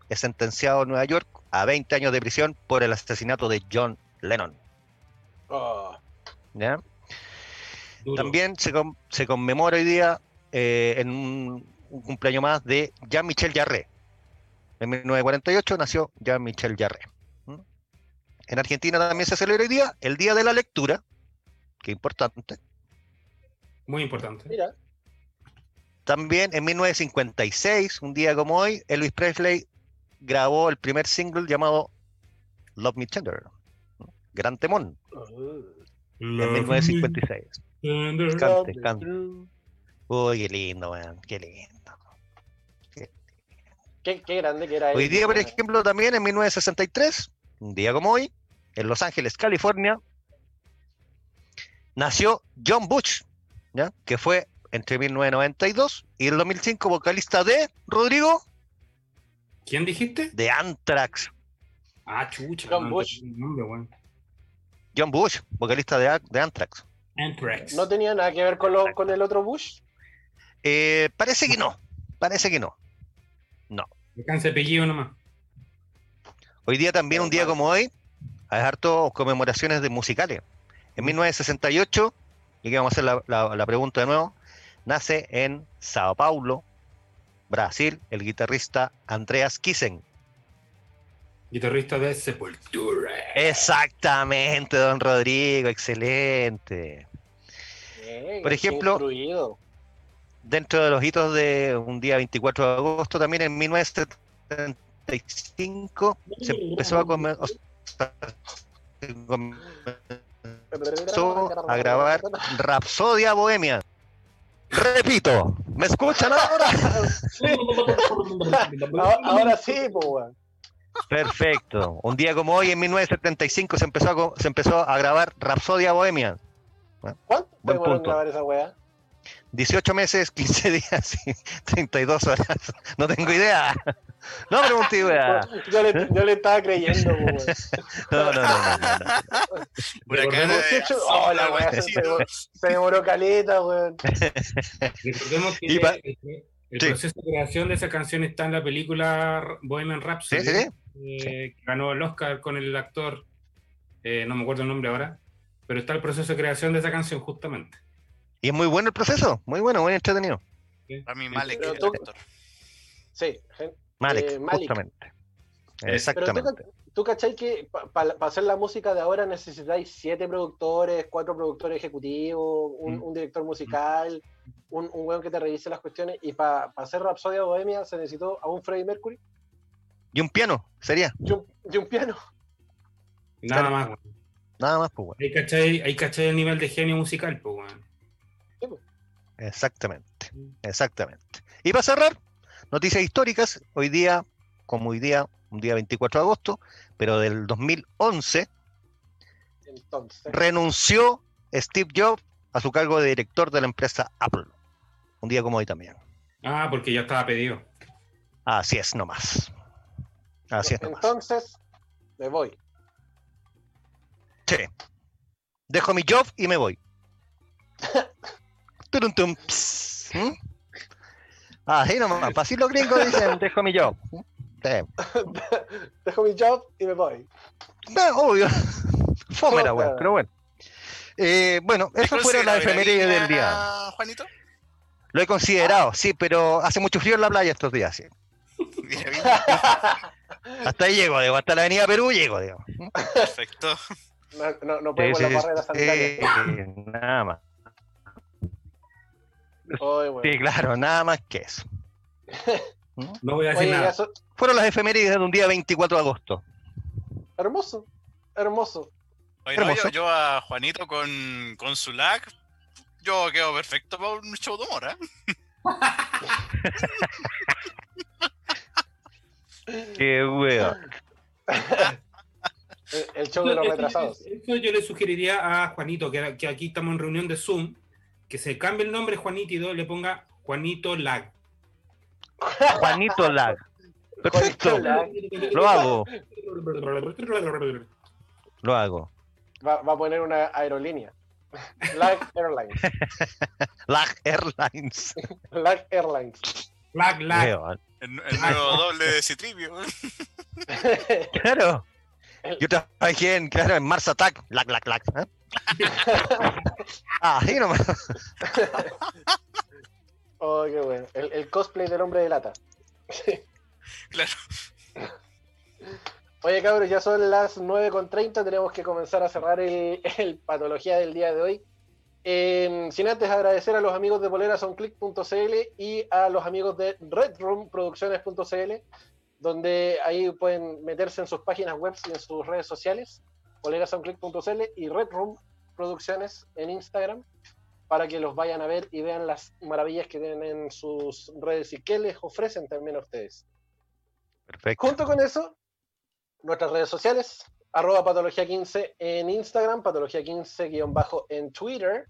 es sentenciado en Nueva York a 20 años de prisión por el asesinato de John Lennon. Oh. También se, con- se conmemora hoy día eh, en un, un cumpleaños más de Jean-Michel Jarre. En 1948 nació Jean-Michel Jarre. ¿Mm? En Argentina también se celebra hoy día el Día de la Lectura, que es importante. Muy importante. mira. También en 1956, un día como hoy, Elvis Presley grabó el primer single llamado Love Me Tender. ¿no? Gran temón, Oh. en 1956. Tender. Cante, cante. Uy, qué lindo, weón, qué lindo. Qué, qué grande que era Hoy día, por ejemplo, también en 1963, un día como hoy, en Los Ángeles, California, nació John Bush, ¿ya? que fue entre 1992 y el 2005 vocalista de Rodrigo ¿Quién dijiste? de Anthrax. Ah, chucha. John no, Bush. no, nombre. John Bush, vocalista de, de Anthrax. Anthrax. ¿No tenía nada que ver con, lo- con el otro Bush? Eh, parece que no, parece que no. Alcance apellido nomás. Hoy día también, un día como hoy, hay harto conmemoraciones de musicales. En 1968, y que vamos a hacer la, la- la pregunta de nuevo, nace en Sao Paulo, Brasil, el guitarrista Andreas Kissen. Guitarrista de Sepultura. Exactamente, don Rodrigo, excelente. Por ejemplo. Dentro de los hitos de un día 24 de agosto, también en 1975, se empezó a, come- o sea, se comenzó a grabar Rapsodia Bohemia. Repito, ¿me escuchan ahora? Ahora, ahora sí, pues, weón. Perfecto. Un día como hoy, en 1975, se empezó a, se empezó a grabar Rapsodia Bohemia. ¿Cuánto Buen punto. grabar esa weá? 18 meses, 15 días y 32 horas. No tengo idea. No pregunté idea. Yo le, yo le estaba creyendo, weón. No, no, no, no, no, Oh, la weá se, se demoró caleta, weón. Recordemos que pa- el, el Sí. proceso de creación de esa canción está en la película Bohemian Rhapsody, Sí, sí, sí. eh, que ganó el Oscar con el actor, eh, no me acuerdo el nombre ahora, pero está el proceso de creación de esa canción justamente. Y es muy bueno el proceso, muy bueno, muy entretenido. A mi Malek, Pero el tú- actor. Sí, Malek, Eh, Malik. justamente. pero tú, Exactamente. ca- tú cachai que para hacer la música de ahora necesitáis siete productores, cuatro productores ejecutivos, un, Mm. un director musical, un, un weón que te revise las cuestiones. Y para hacer Rapsodia Bohemia se necesitó a un Freddie Mercury Y un piano, sería. y un, y un piano. Nada Claro. más. weón. Nada más, pues bueno. Ahí cachai, ahí cachai el nivel de genio musical, pues, weón. Exactamente, exactamente. Y para cerrar, noticias históricas. Hoy día, como hoy día, un día 24 de agosto, pero del 2011, Entonces, renunció Steve Jobs a su cargo de director de la empresa Apple. Un día como hoy también. Ah, porque ya estaba pedido. Así es nomás. Así es nomás. entonces me voy. Sí. Dejo mi job y me voy. Turun. ¿Mm? Así nomás. Así los gringos dicen, dejo mi job. Sí. Dejo mi job y me voy. No, obvio. Fome la wea, Joder. pero bueno. Eh, bueno, eso fueron las efemérides del día. Juanito? Lo he considerado, sí, pero hace mucho frío en la playa estos días, sí. Hasta ahí llego, digo, hasta la avenida Perú llego, digo. perfecto. No, no, no puedo Sí, la barrera sanitaria. sí, nada más. Weón. Sí, claro, nada más que eso. No voy a decir Oye, nada. Fueron las efemérides de un día 24 de agosto. hermoso, hermoso. Oye, no, yo, yo a Juanito con, con su lag, yo quedo perfecto para un show de humor, ¿eh? Qué weón. El, show de los retrasados. Eso yo le sugeriría a Juanito, que, que aquí estamos en reunión de Zoom, que se cambie el nombre Juanito y le ponga Juanito Lag. Juanito Lag. Perfecto. Juanito Lag. Lo hago, lo hago. Va, va a poner una aerolínea. Lag Airlines. Lag Airlines. Lag Airlines. Lag, lag. El nuevo doble de Citripio. Claro. Yo trabajé en, claro, en Mars Attack. Lag, lag, lag. ¿eh? Ah, ahí nomás. Oh, qué bueno. El, el cosplay del hombre de lata. Claro. Oye, cabros, ya son las 9.30. Tenemos que comenzar a cerrar el, el patología del día de hoy. Eh, sin antes agradecer a los amigos de bolerasonclick.cl y a los amigos de redroomproducciones.cl, donde ahí pueden meterse en sus páginas web y en sus redes sociales, bolerasonclick.cl y Redroom Producciones en Instagram, para que los vayan a ver y vean las maravillas que tienen en sus redes y que les ofrecen también a ustedes. Perfecto. Junto con eso, nuestras redes sociales, arroba patología 15 en Instagram, patología 15 guion bajo en Twitter,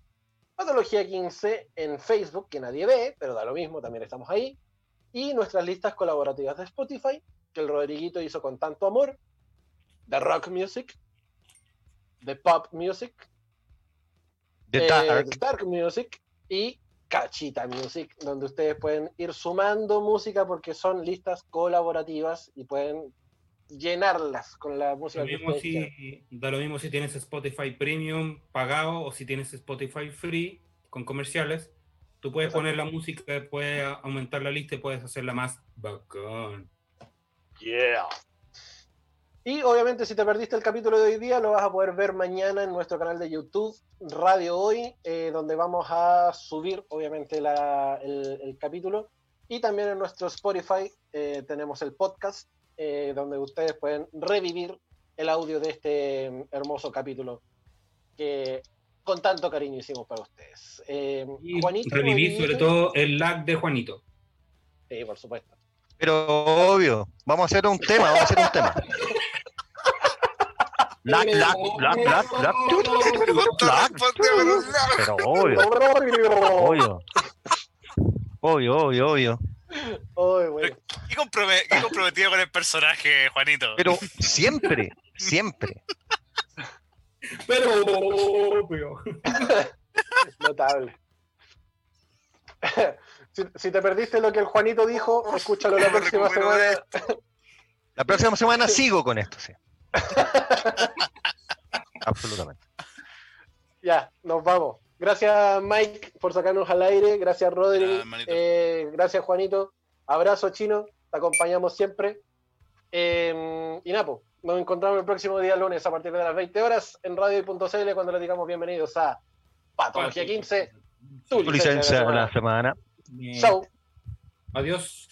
patología 15 en Facebook, que nadie ve, pero da lo mismo, también estamos ahí, y nuestras listas colaborativas de Spotify, que el Rodriguito hizo con tanto amor, de rock music, de pop music, The eh, Dark. music y cachita music, donde ustedes pueden ir sumando música porque son listas colaborativas y pueden llenarlas con la música Lo mismo si, da lo mismo si tienes Spotify Premium pagado o si tienes Spotify Free con comerciales. Tú puedes poner la música, puedes aumentar la lista y puedes hacerla más bacán. Yeah. Y obviamente si te perdiste el capítulo de hoy día, lo vas a poder ver mañana en nuestro canal de YouTube, Radio Hoy, eh, donde vamos a subir obviamente la- el, el capítulo. Y también en nuestro Spotify eh, tenemos el podcast, eh, donde ustedes pueden revivir el audio de este mm, hermoso capítulo que con tanto cariño hicimos para ustedes. Eh, Y Juanito, revivir sobre todo el lag de Juanito. Sí, por supuesto. Pero obvio, vamos a hacer un tema, vamos a hacer un tema. Tu, tu, tu, lac. Pero obvio, obvio. Obvio, obvio, obvio. Bueno. Qué, comprome- qué comprometido con el personaje, Juanito. Pero siempre, siempre. Pero obvio. Notable. Si, si te perdiste lo que el Juanito dijo, escúchalo la ¿Cómo próxima semana. La próxima semana sigo con esto, sí. Absolutamente. Ya, nos vamos. Gracias, Mike, por sacarnos al aire. Gracias, Rodri. Eh, gracias, Juanito. Abrazo, chino. Te acompañamos siempre. Eh, y Napo, nos encontramos el próximo día lunes a partir de las 20 horas en radio.cl cuando le digamos bienvenidos a Patología 15. Tu Tu licencia de la semana. Bien. Chau. Adiós.